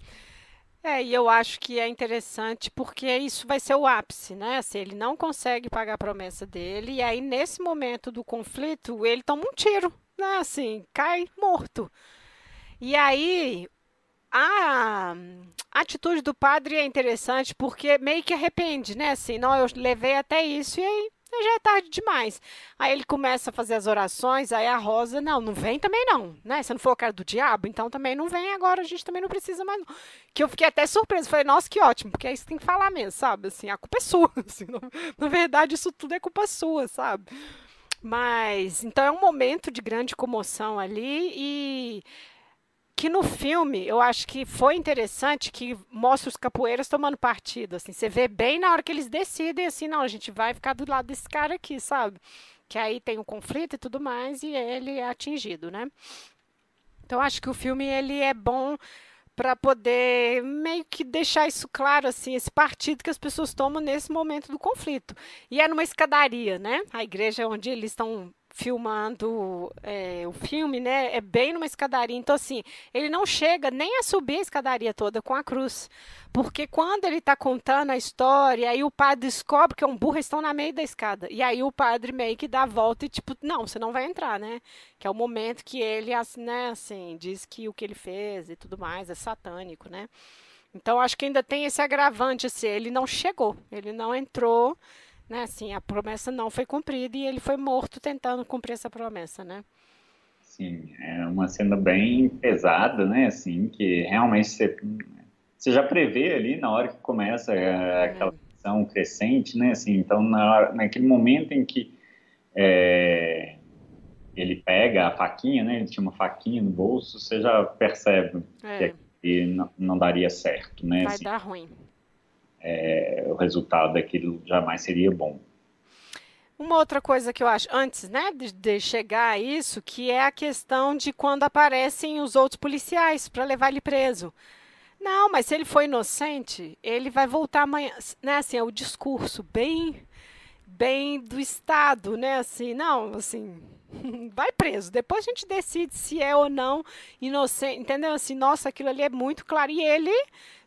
É, e eu acho que é interessante porque isso vai ser o ápice, né? Assim, ele não consegue pagar a promessa dele, e aí, nesse momento do conflito, ele toma um tiro, né? Assim, cai morto. E aí, a atitude do padre é interessante porque meio que arrepende, né? Assim, não, eu levei até isso e aí já é tarde demais. Aí ele começa a fazer as orações, aí a Rosa, não, não vem também não, né? Você não falou que era do diabo, então também não vem agora, a gente também não precisa mais não. Que eu fiquei até surpresa, falei, nossa, que ótimo, porque aí você tem que falar mesmo, sabe? Assim, a culpa é sua, [laughs] assim, não- na verdade isso tudo é culpa sua, sabe? Mas, então é um momento de grande comoção ali e que no filme eu acho que foi interessante que mostra os capoeiras tomando partido, assim, você vê bem na hora que eles decidem assim, não, a gente vai ficar do lado desse cara aqui, sabe? Que aí tem o conflito e tudo mais e ele é atingido, né? Então acho que o filme ele é bom para poder meio que deixar isso claro assim, esse partido que as pessoas tomam nesse momento do conflito. E é numa escadaria, né? A igreja onde eles estão filmando é, o filme, né? É bem numa escadaria. Então, assim, ele não chega nem a subir a escadaria toda com a cruz. Porque quando ele está contando a história, aí o padre descobre que é um burro, estão na meio da escada. E aí o padre meio que dá a volta e, tipo, não, você não vai entrar, né? Que é o momento que ele, assim, né, assim, diz que o que ele fez e tudo mais é satânico, né? Então, acho que ainda tem esse agravante, assim, ele não chegou, ele não entrou, né? Assim, a promessa não foi cumprida e ele foi morto tentando cumprir essa promessa, né? Sim, é uma cena bem pesada, né? Assim, que realmente você, você já prevê ali na hora que começa é, aquela tensão crescente, né? Assim, então, na hora, naquele momento em que é, ele pega a faquinha, né? Ele tinha uma faquinha no bolso, você já percebe É, que não, não daria certo, né? vai Assim, dar ruim. É, o resultado daquilo jamais seria bom. Uma outra coisa que eu acho, antes, né, de, de chegar a isso, que é a questão de quando aparecem os outros policiais para levar ele preso. Não, mas se ele foi inocente, ele vai voltar amanhã, né, assim, é o discurso bem bem do Estado, né, assim, não, assim, [laughs] vai preso, depois a gente decide se é ou não inocente, entendeu? Assim, nossa, aquilo ali é muito claro, e ele,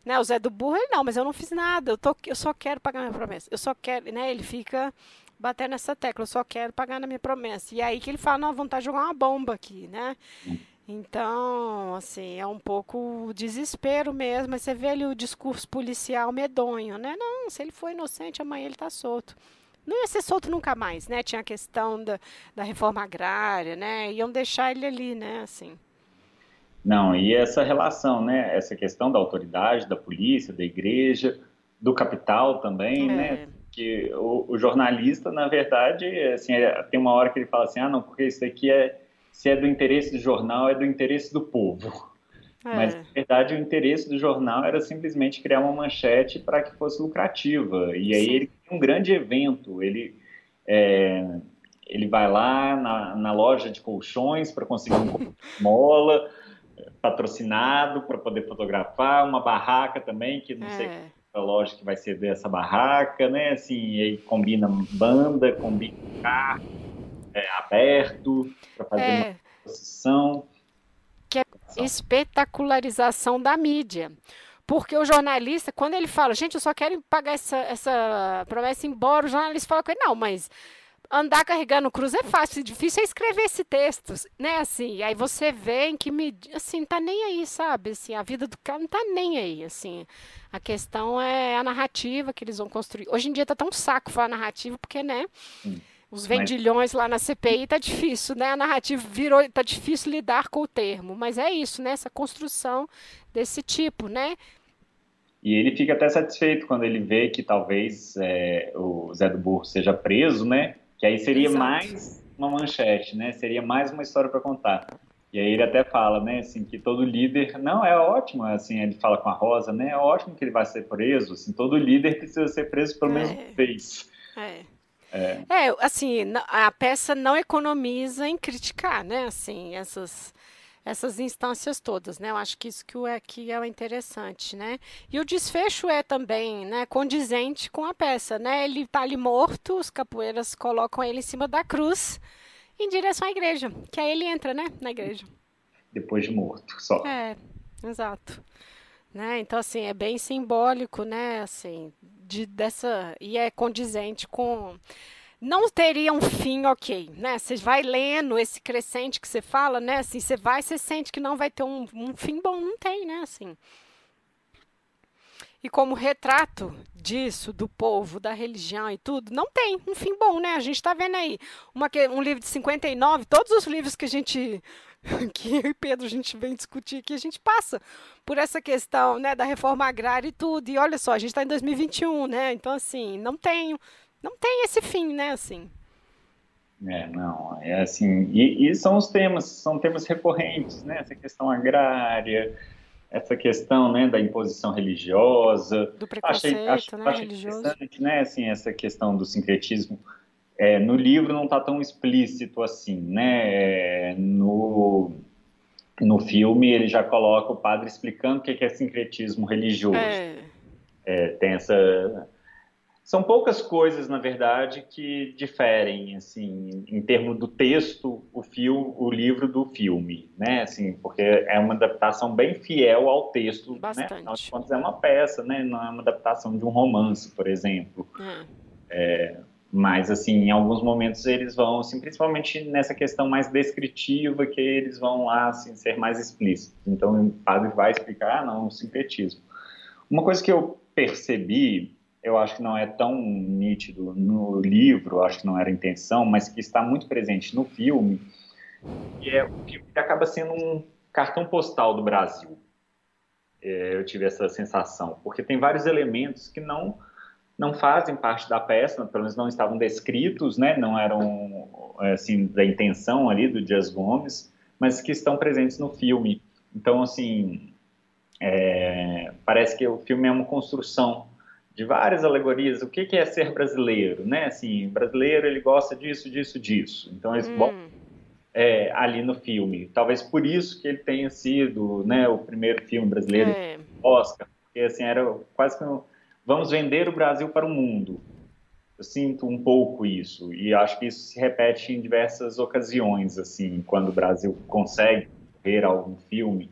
né, o Zé do Burro, ele não, mas eu não fiz nada, eu, tô, eu só quero pagar minha promessa, eu só quero, né, ele fica bater nessa tecla, eu só quero pagar na minha promessa. E aí que ele fala, não, vontade de jogar uma bomba aqui, né? Então, assim, é um pouco desespero mesmo, você vê ali o discurso policial medonho, né? Não, se ele for inocente, amanhã ele tá solto. Não ia ser solto nunca mais, né? Tinha a questão da, da reforma agrária, né? Iam deixar ele ali, né? Assim. Não, e essa relação, né? Essa questão da autoridade, da polícia, da igreja, do capital também, É. né? Que o, o jornalista, na verdade, assim, é- tem uma hora que ele fala assim, ah, não, porque isso aqui é, se é do interesse do jornal, é do interesse do povo. Mas, É. na verdade, o interesse do jornal era simplesmente criar uma manchete para que fosse lucrativa. E aí Sim. ele tem um grande evento, ele, é, ele vai lá na, na loja de colchões para conseguir um mola patrocinado para poder fotografar, uma barraca também, que não sei É. a loja que vai ser dessa barraca, né? Assim, e aí combina banda, combina carro é, aberto para fazer uma É. exposição. Espetacularização da mídia. Porque o jornalista, quando ele fala, gente, eu só quero pagar essa, essa promessa embora, o jornalista fala com ele, não, mas andar carregando cruz é fácil, difícil é escrever esse texto, né, assim, e aí você vê em que medida, assim, tá nem aí, sabe, assim, a vida do cara não tá nem aí, assim, a questão é a narrativa que eles vão construir. Hoje em dia tá tão saco falar narrativa, porque, né, Sim. Os Mas- vendilhões lá na CPI tá difícil, né? A narrativa virou, tá difícil lidar com o termo, mas é isso, né? Essa construção desse tipo, né? E ele fica até satisfeito quando ele vê que talvez é, o Zé do Burro seja preso, né? Que aí seria Exato. mais uma manchete, né? Seria mais uma história para contar. E aí ele até fala, né, assim, que todo líder, não, é ótimo, assim, ele fala com a Rosa, né, é ótimo que ele vai ser preso, assim, todo líder precisa ser preso pelo menos É. uma vez. É. É. É, assim, a peça não economiza em criticar, né? Assim, essas essas instâncias todas, né? Eu acho que isso que, é, que é o interessante, né? E o desfecho é também, né, condizente com a peça, né? Ele está ali morto, os capoeiras colocam ele em cima da cruz em direção à igreja, que aí ele entra, né, na igreja. Depois de morto, só. É, exato. Né? Então, assim, é bem simbólico, né, assim, de, dessa, e é condizente com não teria um fim ok, né? Você vai lendo esse crescente que você fala, né? Assim, você vai, você sente que não vai ter um, um fim bom, não tem, né? Assim. E como retrato disso, do povo, da religião e tudo, não tem um fim bom, né? A gente está vendo aí uma, um livro de 59, todos os livros que a gente, [laughs] que eu e Pedro a gente vem discutir aqui, a gente passa por essa questão, né, da reforma agrária e tudo. E olha só, a gente está em 2021, né? Então, assim, não tem não tem esse fim, né, assim. É, não, é assim, e, e, são os temas, são temas recorrentes, né, essa questão agrária, essa questão, né, da imposição religiosa. Do preconceito, achei, acho, né, achei religioso. interessante, né, assim, essa questão do sincretismo, é, no livro não está tão explícito assim, né, é, no, no filme ele já coloca o padre explicando o que é sincretismo religioso. É. É, tem essa são poucas coisas, na verdade, que diferem, assim, em termos do texto, o, fio, o livro do filme, né? Assim, porque é uma adaptação bem fiel ao texto, Bastante. né? Afinal de contas, é uma peça, né? Não é uma adaptação de um romance, por exemplo. É. É, mas, assim, em alguns momentos eles vão, assim, principalmente nessa questão mais descritiva, que eles vão lá, assim, ser mais explícitos. Então, o padre vai explicar, ah, não, o sincretismo. Uma coisa que eu percebi eu acho que não é tão nítido no livro, acho que não era a intenção, mas que está muito presente no filme, e é o filme acaba sendo um cartão postal do Brasil. É, eu tive essa sensação, porque tem vários elementos que não não fazem parte da peça, pelo menos não estavam descritos, né, não eram assim da intenção ali do Dias Gomes, mas que estão presentes no filme. Então, assim, é, parece que o filme é uma construção de várias alegorias. O que, que é ser brasileiro, né? Assim, brasileiro ele gosta disso, disso, disso. Então eles hum. é, ali no filme. Talvez por isso que ele tenha sido, né, o primeiro filme brasileiro é. Oscar, porque assim era quase que um, vamos vender o Brasil para o mundo. Eu sinto um pouco isso e acho que isso se repete em diversas ocasiões, assim, quando o Brasil consegue ver algum filme,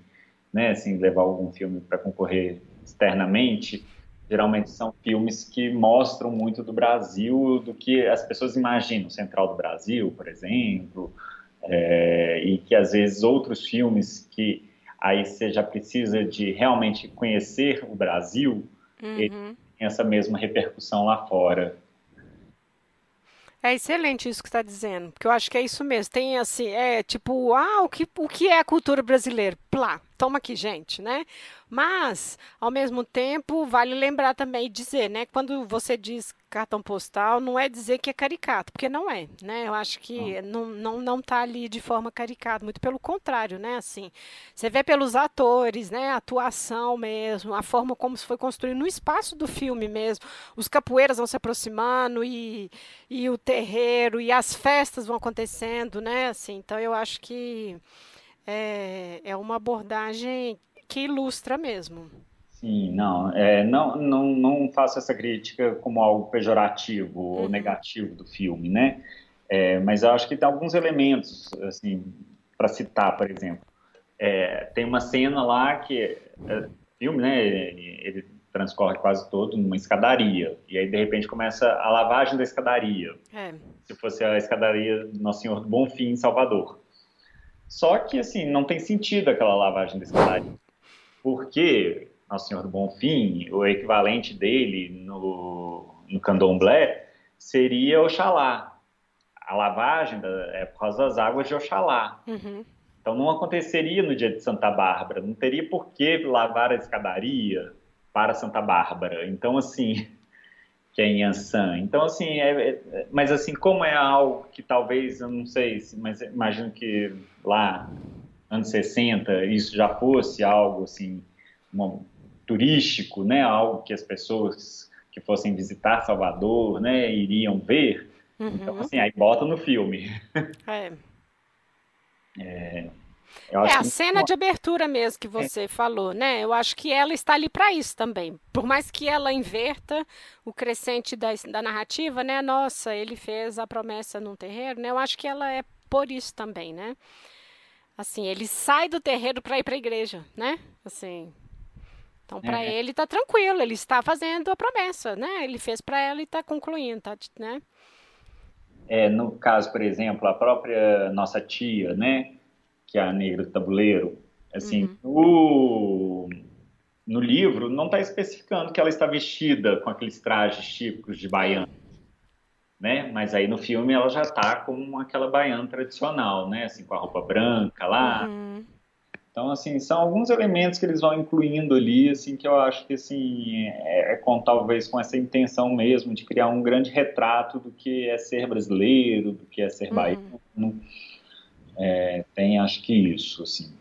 né, assim, levar algum filme para concorrer externamente geralmente são filmes que mostram muito do Brasil, do que as pessoas imaginam, Central do Brasil, por exemplo, é, e que às vezes outros filmes que aí você já precisa de realmente conhecer o Brasil, uhum. tem essa mesma repercussão lá fora. É excelente isso que está dizendo, porque eu acho que é isso mesmo. Tem assim, é tipo, ah, o que, o que é a cultura brasileira? Plá, toma aqui, gente, né? Mas, ao mesmo tempo, vale lembrar também e dizer, né? Quando você diz cartão postal, não é dizer que é caricato, porque não é, né? Eu acho que não, não, não tá ali de forma caricata, muito pelo contrário, né? Assim, você vê pelos atores, né? A atuação mesmo, a forma como se foi construído no espaço do filme mesmo. Os capoeiras vão se aproximando e, e o terreiro e as festas vão acontecendo, né? Assim, então eu acho que é, é uma abordagem que ilustra mesmo. Sim, não, é, não, não, não faço essa crítica como algo pejorativo uhum. ou negativo do filme, né? É, mas eu acho que tem alguns elementos, assim, para citar, por exemplo. É, tem uma cena lá que, é, filme, né? Ele, ele transcorre quase todo numa escadaria e aí de repente começa a lavagem da escadaria. É. Se fosse a escadaria do Nosso Senhor do Bonfim em Salvador. Só que assim não tem sentido aquela lavagem da escadaria porque Nosso Senhor do Bonfim, o equivalente dele no, no candomblé seria Oxalá. A lavagem da, é por causa das águas de Oxalá. Uhum. Então não aconteceria no dia de Santa Bárbara, não teria por que lavar a escadaria para Santa Bárbara. Então, assim, que é em Ansan. Então, assim, é, é, mas assim, como é algo que talvez, eu não sei, mas imagino que lá anos 60 isso já fosse algo assim uma, turístico, né, algo que as pessoas que fossem visitar Salvador, né, iriam ver. Uhum. Então assim, aí bota no filme. É. [laughs] é. É a cena de abertura mesmo que você falou, né? Eu acho que ela está ali para isso também. Por mais que ela inverta o crescente da, da narrativa, né? Nossa, ele fez a promessa num terreiro, né? Eu acho que ela é por isso também, né? Assim, ele sai do terreiro para ir para a igreja, né? Assim, então para é, ele tá tranquilo, ele está fazendo a promessa, né? Ele fez para ela e está concluindo, tá, né? é, no caso, por exemplo, a própria nossa tia, né, que é a negra do tabuleiro, assim, no, no livro não está especificando que ela está vestida com aqueles trajes típicos de baiana, né? Mas aí no filme ela já está com aquela baiana tradicional, né? Assim, com a roupa branca lá. Uhum. Então, assim, são alguns elementos que eles vão incluindo ali, assim, que eu acho que, assim, é, é com, talvez com essa intenção mesmo de criar um grande retrato do que é ser brasileiro, do que é ser baiano. É, tem, acho que isso, assim.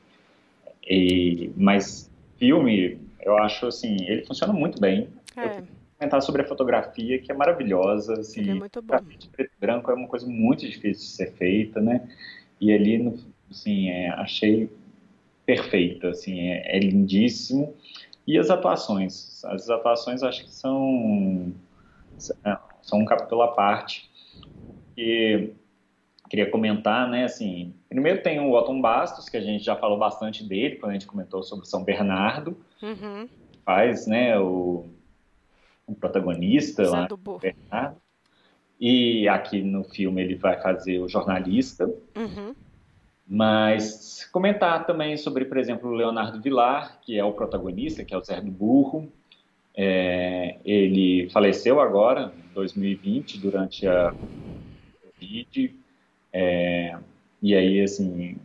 E, mas filme, eu acho, assim, ele funciona muito bem. Eu É, quero comentar sobre a fotografia, que é maravilhosa, assim, ele é muito bom. grafite preto e branco é uma coisa muito difícil de ser feita, né? E ali, assim, é, achei perfeita, assim, é, é lindíssimo. E as atuações, as atuações acho que são são um capítulo à parte. E queria comentar, né, assim, primeiro tem o Otton Bastos, que a gente já falou bastante dele quando a gente comentou sobre São Bernardo, Uhum. faz, né, o, o protagonista Zé lá. Bernardo. E aqui no filme ele vai fazer o jornalista. Uhum. Mas comentar também sobre, por exemplo, o Leonardo Vilar, que é o protagonista, que é o Zé do Burro. É, ele faleceu agora, em 2020, durante a Covid. É, e aí, assim,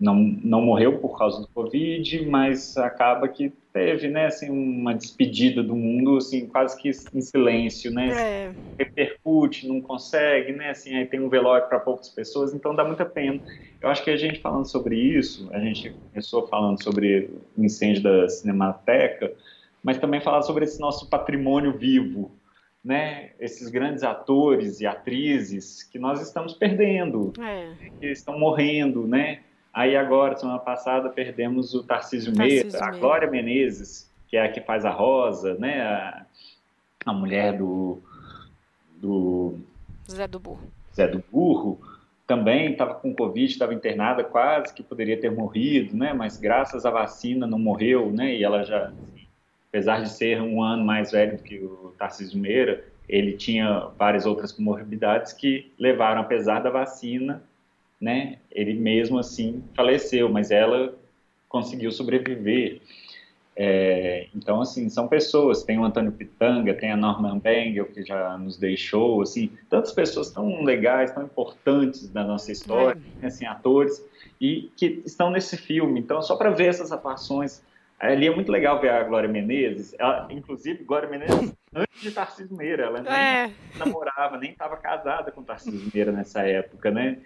não, não morreu por causa do Covid, mas acaba que teve, né, assim, uma despedida do mundo, assim, quase que em silêncio, né? É, repercute, não consegue, né? Assim, aí tem um velório para poucas pessoas, então dá muita pena. Eu acho que a gente falando sobre isso, a gente começou falando sobre o incêndio da Cinemateca, mas também falar sobre esse nosso patrimônio vivo, né? Esses grandes atores e atrizes que nós estamos perdendo, é. que estão morrendo, né? Aí agora, semana passada, perdemos o Tarcísio Meira, Tarcísio a Meira. Glória Menezes, que é a que faz a Rosa, né? A, a mulher do, do Zé do Burro. Zé do Burro, também estava com Covid, estava internada, quase que poderia ter morrido, né? Mas graças à vacina não morreu, né? E ela já, apesar de ser um ano mais velho do que o Tarcísio Meira, ele tinha várias outras comorbidades que levaram, apesar da vacina, né? Ele mesmo assim faleceu, mas ela conseguiu sobreviver. É, então, assim, são pessoas. Tem o Antônio Pitanga, tem a Norman Bengel, que já nos deixou, assim, tantas pessoas tão legais, tão importantes da nossa história, assim, atores, e que estão nesse filme. Então, só para ver essas atuações, ali é muito legal ver a Glória Menezes, ela, inclusive, Glória Menezes [laughs] antes de Tarcísio Meira, ela nem É, namorava, nem estava casada com Tarcísio Meira nessa época, né?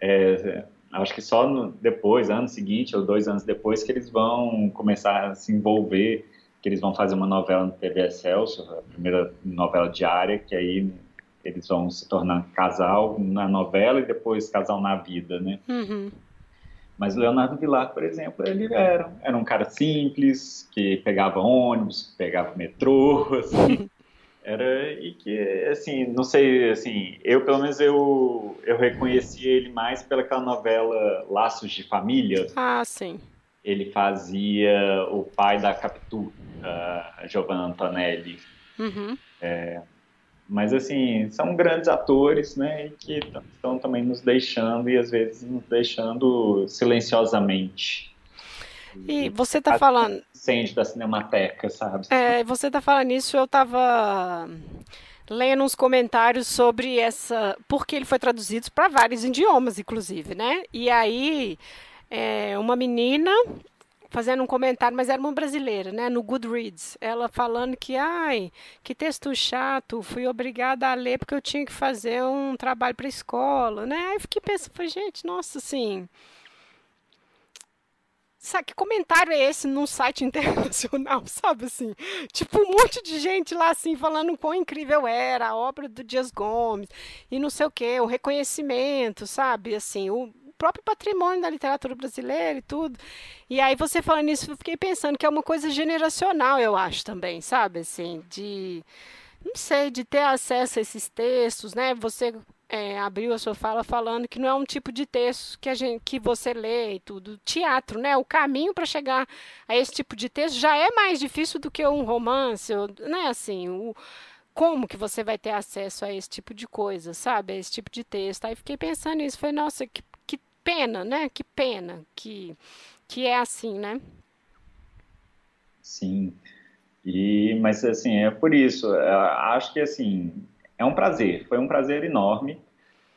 É, acho que só no, depois, ano seguinte ou dois anos depois, que eles vão começar a se envolver, que eles vão fazer uma novela no TV Excelsior, a primeira novela diária, que aí eles vão se tornar casal na novela e depois casal na vida, né? uhum. Mas Leonardo Vilar, por exemplo, ele era, era um cara simples, que pegava ônibus, que pegava metrô, [laughs] assim, era e que assim, não sei, assim, eu pelo menos eu eu reconheci ele mais pelaquela novela Laços de Família. Ah, sim. Ele fazia o pai da Capitu, a Giovanna Antonelli. Uhum. Mas assim, são grandes atores, né, e que estão também nos deixando e às vezes nos deixando silenciosamente. E você tá falando, Incêndio da Cinemateca, sabe? é, você tá falando isso, eu tava lendo uns comentários sobre essa, porque ele foi traduzido para vários idiomas, inclusive, né? E aí, é, uma menina fazendo um comentário, mas era uma brasileira, né, no Goodreads, ela falando que, ai, que texto chato, fui obrigada a ler porque eu tinha que fazer um trabalho para escola, né? Aí eu fiquei pensando, falei, gente, nossa, assim, Sabe, que comentário é esse num site [laughs] internacional, sabe assim? Tipo, um monte de gente lá assim falando quão incrível era a obra do Dias Gomes e não sei o quê, o reconhecimento, sabe? Assim, o próprio patrimônio da literatura brasileira e tudo. E aí você falando isso, eu fiquei pensando que é uma coisa generacional, eu acho também, sabe? Assim, de não sei, de ter acesso a esses textos, né? Você é, abriu a sua fala falando que não é um tipo de texto que, a gente, que você lê e tudo. Teatro, né? O caminho para chegar a esse tipo de texto já é mais difícil do que um romance, né? Assim, o, como que você vai ter acesso a esse tipo de coisa, sabe? A esse tipo de texto. Aí fiquei pensando nisso, falei, nossa, que pena, né? Que pena que, que é assim, né? Sim. E, mas assim, é por isso, é, acho que assim, é um prazer, foi um prazer enorme.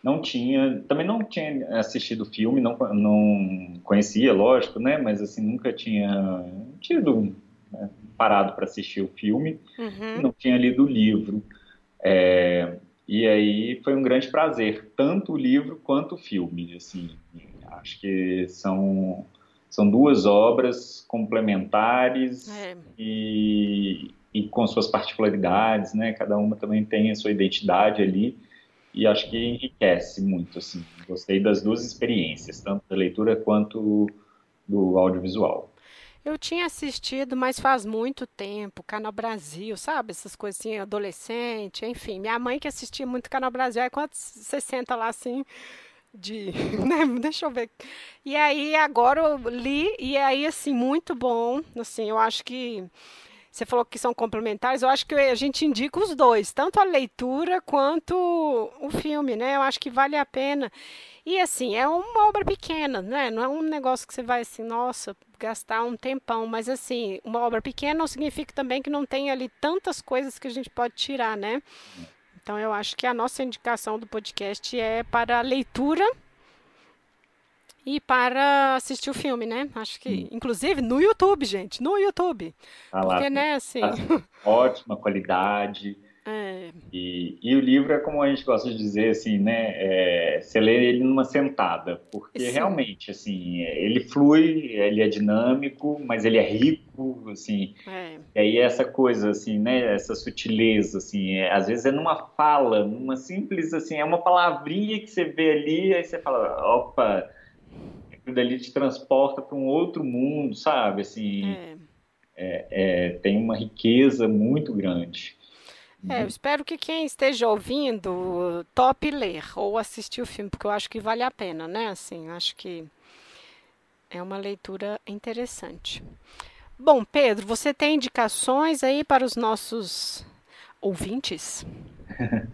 Não tinha, também não tinha assistido o filme, não, não conhecia, lógico, né? Mas assim, nunca tinha tido né, parado para assistir o filme, uhum. não tinha lido o livro. É, e aí foi um grande prazer, tanto o livro quanto o filme, assim. Acho que são são duas obras complementares é. e, e com suas particularidades, né? Cada uma também tem a sua identidade ali e acho que enriquece muito, assim. Gostei das duas experiências, tanto da leitura quanto do audiovisual. Eu tinha assistido, mas faz muito tempo, Canal Brasil, sabe? Essas coisas assim, adolescente, enfim. Minha mãe que assistia muito Canal Brasil, aí quando você senta lá assim, de, [laughs] né? Deixa eu ver. E aí agora eu li e aí assim muito bom, assim, eu acho que você falou que são complementares, eu acho que a gente indica os dois, tanto a leitura quanto o filme, né? Eu acho que vale a pena. E assim, é uma obra pequena, né? Não é um negócio que você vai assim, nossa, gastar um tempão, mas assim, uma obra pequena não significa também que não tem ali tantas coisas que a gente pode tirar, né? Então eu acho que a nossa indicação do podcast é para a leitura e para assistir o filme, né? Acho que, inclusive, no YouTube, gente, no YouTube. Ah, Porque, lá, né, assim. Ótima qualidade. É. E, e, o livro é como a gente gosta de dizer, assim, né? É, você lê ele numa sentada, porque Sim. realmente, assim, ele flui, ele é dinâmico, mas ele é rico, assim. É. E aí essa coisa, assim, né? Essa sutileza, assim, é, às vezes é numa fala, numa simples, assim, é uma palavrinha que você vê ali, aí você fala, opa, aquilo dali te transporta para um outro mundo, sabe? Assim, é. É, é tem uma riqueza muito grande. É, eu espero que quem esteja ouvindo tope ler ou assistir o filme, porque eu acho que vale a pena, né? Assim, acho que é uma leitura interessante. Bom, Pedro, você tem indicações aí para os nossos ouvintes? [laughs]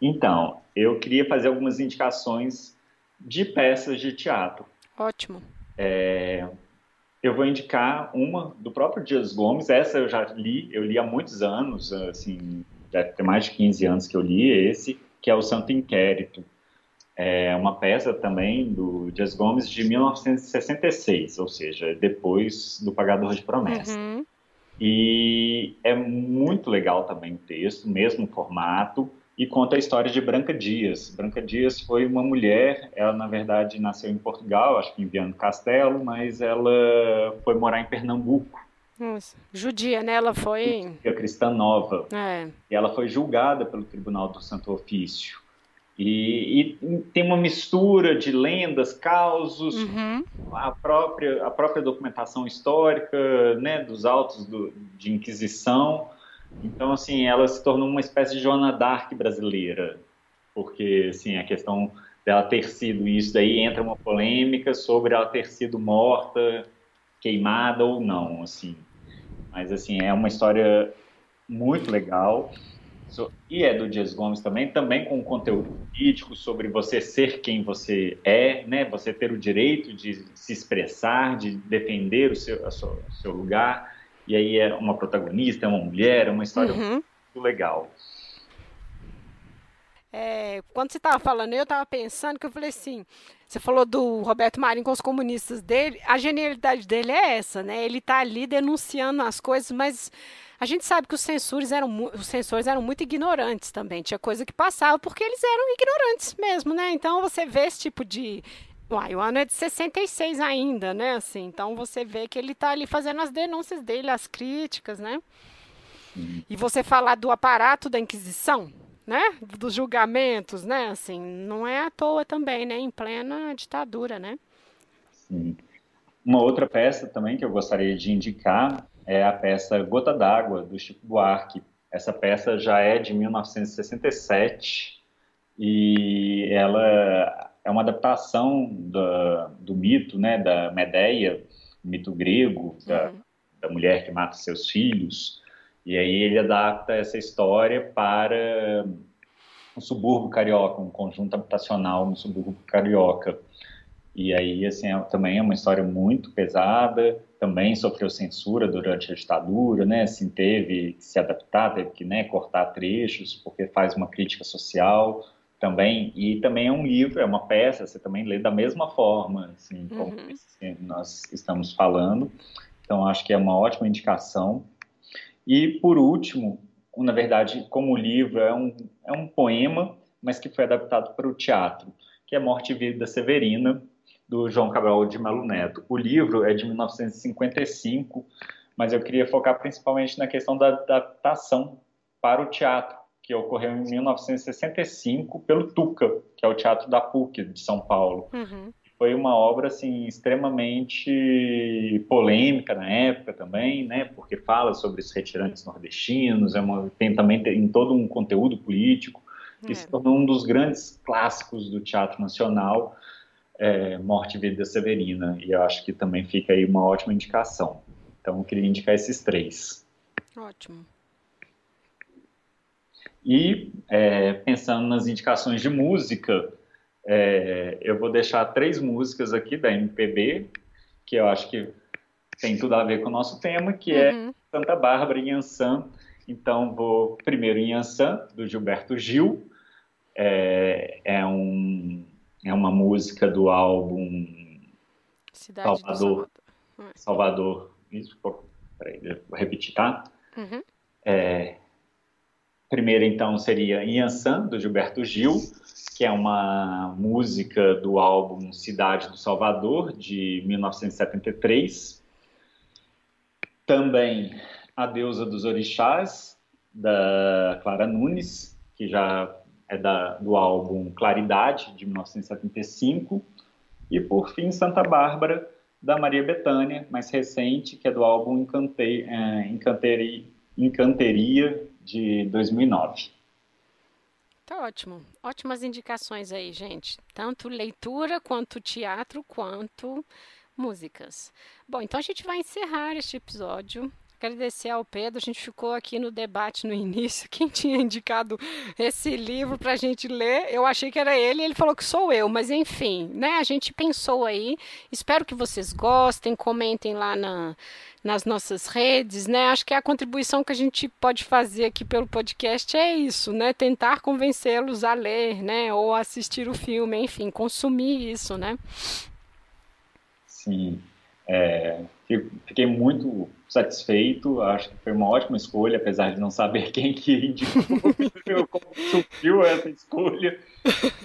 então, eu queria fazer algumas indicações de peças de teatro. Ótimo. É, eu vou indicar uma do próprio Dias Gomes. Essa eu já li, eu li há muitos anos, assim, deve ter mais de 15 anos que eu li esse, que é o Santo Inquérito. É uma peça também do Dias Gomes de 1966, ou seja, depois do Pagador de Promessas. Uhum. E é muito legal também o texto, mesmo formato, e conta a história de Branca Dias. Branca Dias foi uma mulher, ela na verdade nasceu em Portugal, acho que em Viana do Castelo, mas ela foi morar em Pernambuco judia, né? Ela foi. Judia cristã nova. É. E ela foi julgada pelo Tribunal do Santo Ofício. E, e tem uma mistura de lendas, causos, uhum. a, própria, a própria documentação histórica, né, dos autos do, de Inquisição. Então, assim, ela se tornou uma espécie de Joana d'Arc brasileira, porque, assim, a questão dela ter sido isso, daí entra uma polêmica sobre ela ter sido morta, queimada ou não, assim. Mas, assim, é uma história muito legal. E é do Dias Gomes também, também com conteúdo político sobre você ser quem você é, né? Você ter o direito de se expressar, de defender o seu, seu, o seu lugar. E aí é uma protagonista, é uma mulher, é uma história uhum. muito legal. É, quando você estava falando, eu estava pensando que eu falei assim, você falou do Roberto Marinho com os comunistas dele, a genialidade dele é essa, né? Ele está ali denunciando as coisas, mas a gente sabe que os censores eram os censores eram muito ignorantes também, tinha coisa que passava porque eles eram ignorantes mesmo, né? Então você vê esse tipo de Uai, o ano é de 66 ainda, né? Assim, então você vê que ele está ali fazendo as denúncias dele, as críticas, né? E você falar do aparato da Inquisição, né, dos julgamentos, né, assim, não é à toa também, né, em plena ditadura, né? Sim. Uma outra peça também que eu gostaria de indicar é a peça Gota d'Água, do Chico Buarque. Essa peça já é de 1967 e ela é uma adaptação do, do mito, né, da Medeia, mito grego, da, uhum. da mulher que mata seus filhos. E aí ele adapta essa história para um subúrbio carioca, um conjunto habitacional no subúrbio carioca. E aí, assim, é, também é uma história muito pesada, também sofreu censura durante a ditadura, né, assim, teve que se adaptar, teve que, né, cortar trechos, porque faz uma crítica social também, e também é um livro, é uma peça, você também lê da mesma forma, assim, como uhum. nós estamos falando, então acho que é uma ótima indicação. E, por último, na verdade, como livro é um, é um poema, mas que foi adaptado para o teatro, que é Morte e Vida Severina, do João Cabral de Melo Neto. O livro é de 1955, mas eu queria focar principalmente na questão da adaptação para o teatro, que ocorreu em 1965 pelo Tuca, que é o Teatro da PUC de São Paulo. Uhum. Foi uma obra assim extremamente polêmica na época também, né? Porque fala sobre os retirantes nordestinos, é uma, tem também tem todo um conteúdo político e é. se tornou um dos grandes clássicos do teatro nacional é, Morte e Vida Severina, e eu acho que também fica aí uma ótima indicação. Então, eu queria indicar esses três. Ótimo. E, é, pensando nas indicações de música, é, eu vou deixar três músicas aqui da MPB, que eu acho que tem tudo a ver com o nosso tema, que é uhum. é Santa Bárbara e Ançã. Então, vou primeiro em Ançã, do Gilberto Gil. É, é um é uma música do álbum Cidade Salvador. Salvador. Salvador. Isso, peraí, vou repetir, tá? Uhum. É, primeiro, então, seria Inhansã, do Gilberto Gil, que é uma música do álbum Cidade do Salvador, de 1973. Também A Deusa dos Orixás, da Clara Nunes, que já é da, do álbum Claridade, de 1975, e por fim Santa Bárbara, da Maria Bethânia, mais recente, que é do álbum Encante, é, Encanteria, Encanteria, de 2009. Tá ótimo. Ótimas indicações aí, gente. Tanto leitura, quanto teatro, quanto músicas. Bom, então a gente vai encerrar este episódio agradecer ao Pedro. A gente ficou aqui no debate no [laughs] início. Quem tinha indicado esse livro para a gente ler? Eu achei que era ele, ele falou que sou eu, mas enfim, né? A gente pensou aí. Espero que vocês gostem, comentem lá na, nas nossas redes, né? Acho que a contribuição que a gente pode fazer aqui pelo podcast é isso, né? Tentar convencê-los a ler, né? Ou assistir o filme, enfim, consumir isso, né? Sim. É, fiquei muito satisfeito, acho que foi uma ótima escolha, apesar de não saber [laughs] quem que indicou, [laughs] como surgiu essa escolha.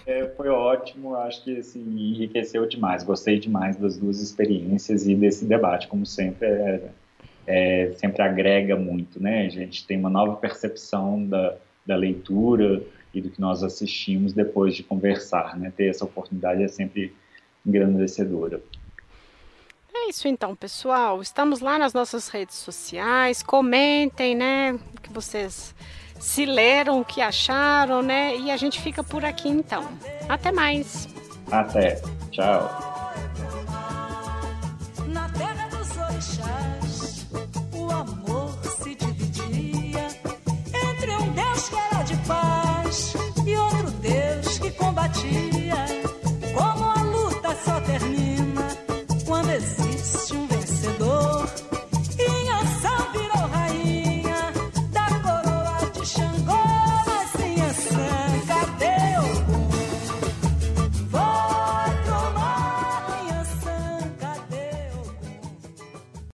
É, foi ótimo, acho que assim, enriqueceu demais, gostei demais das duas experiências e desse debate, como sempre, é, é, sempre agrega muito, né? A gente tem uma nova percepção da, da leitura e do que nós assistimos depois de conversar, né? Ter essa oportunidade é sempre engrandecedora. É isso então, pessoal. Estamos lá nas nossas redes sociais. Comentem, né? O que vocês se leram, o que acharam, né? E a gente fica por aqui então. Até mais. Até. Tchau.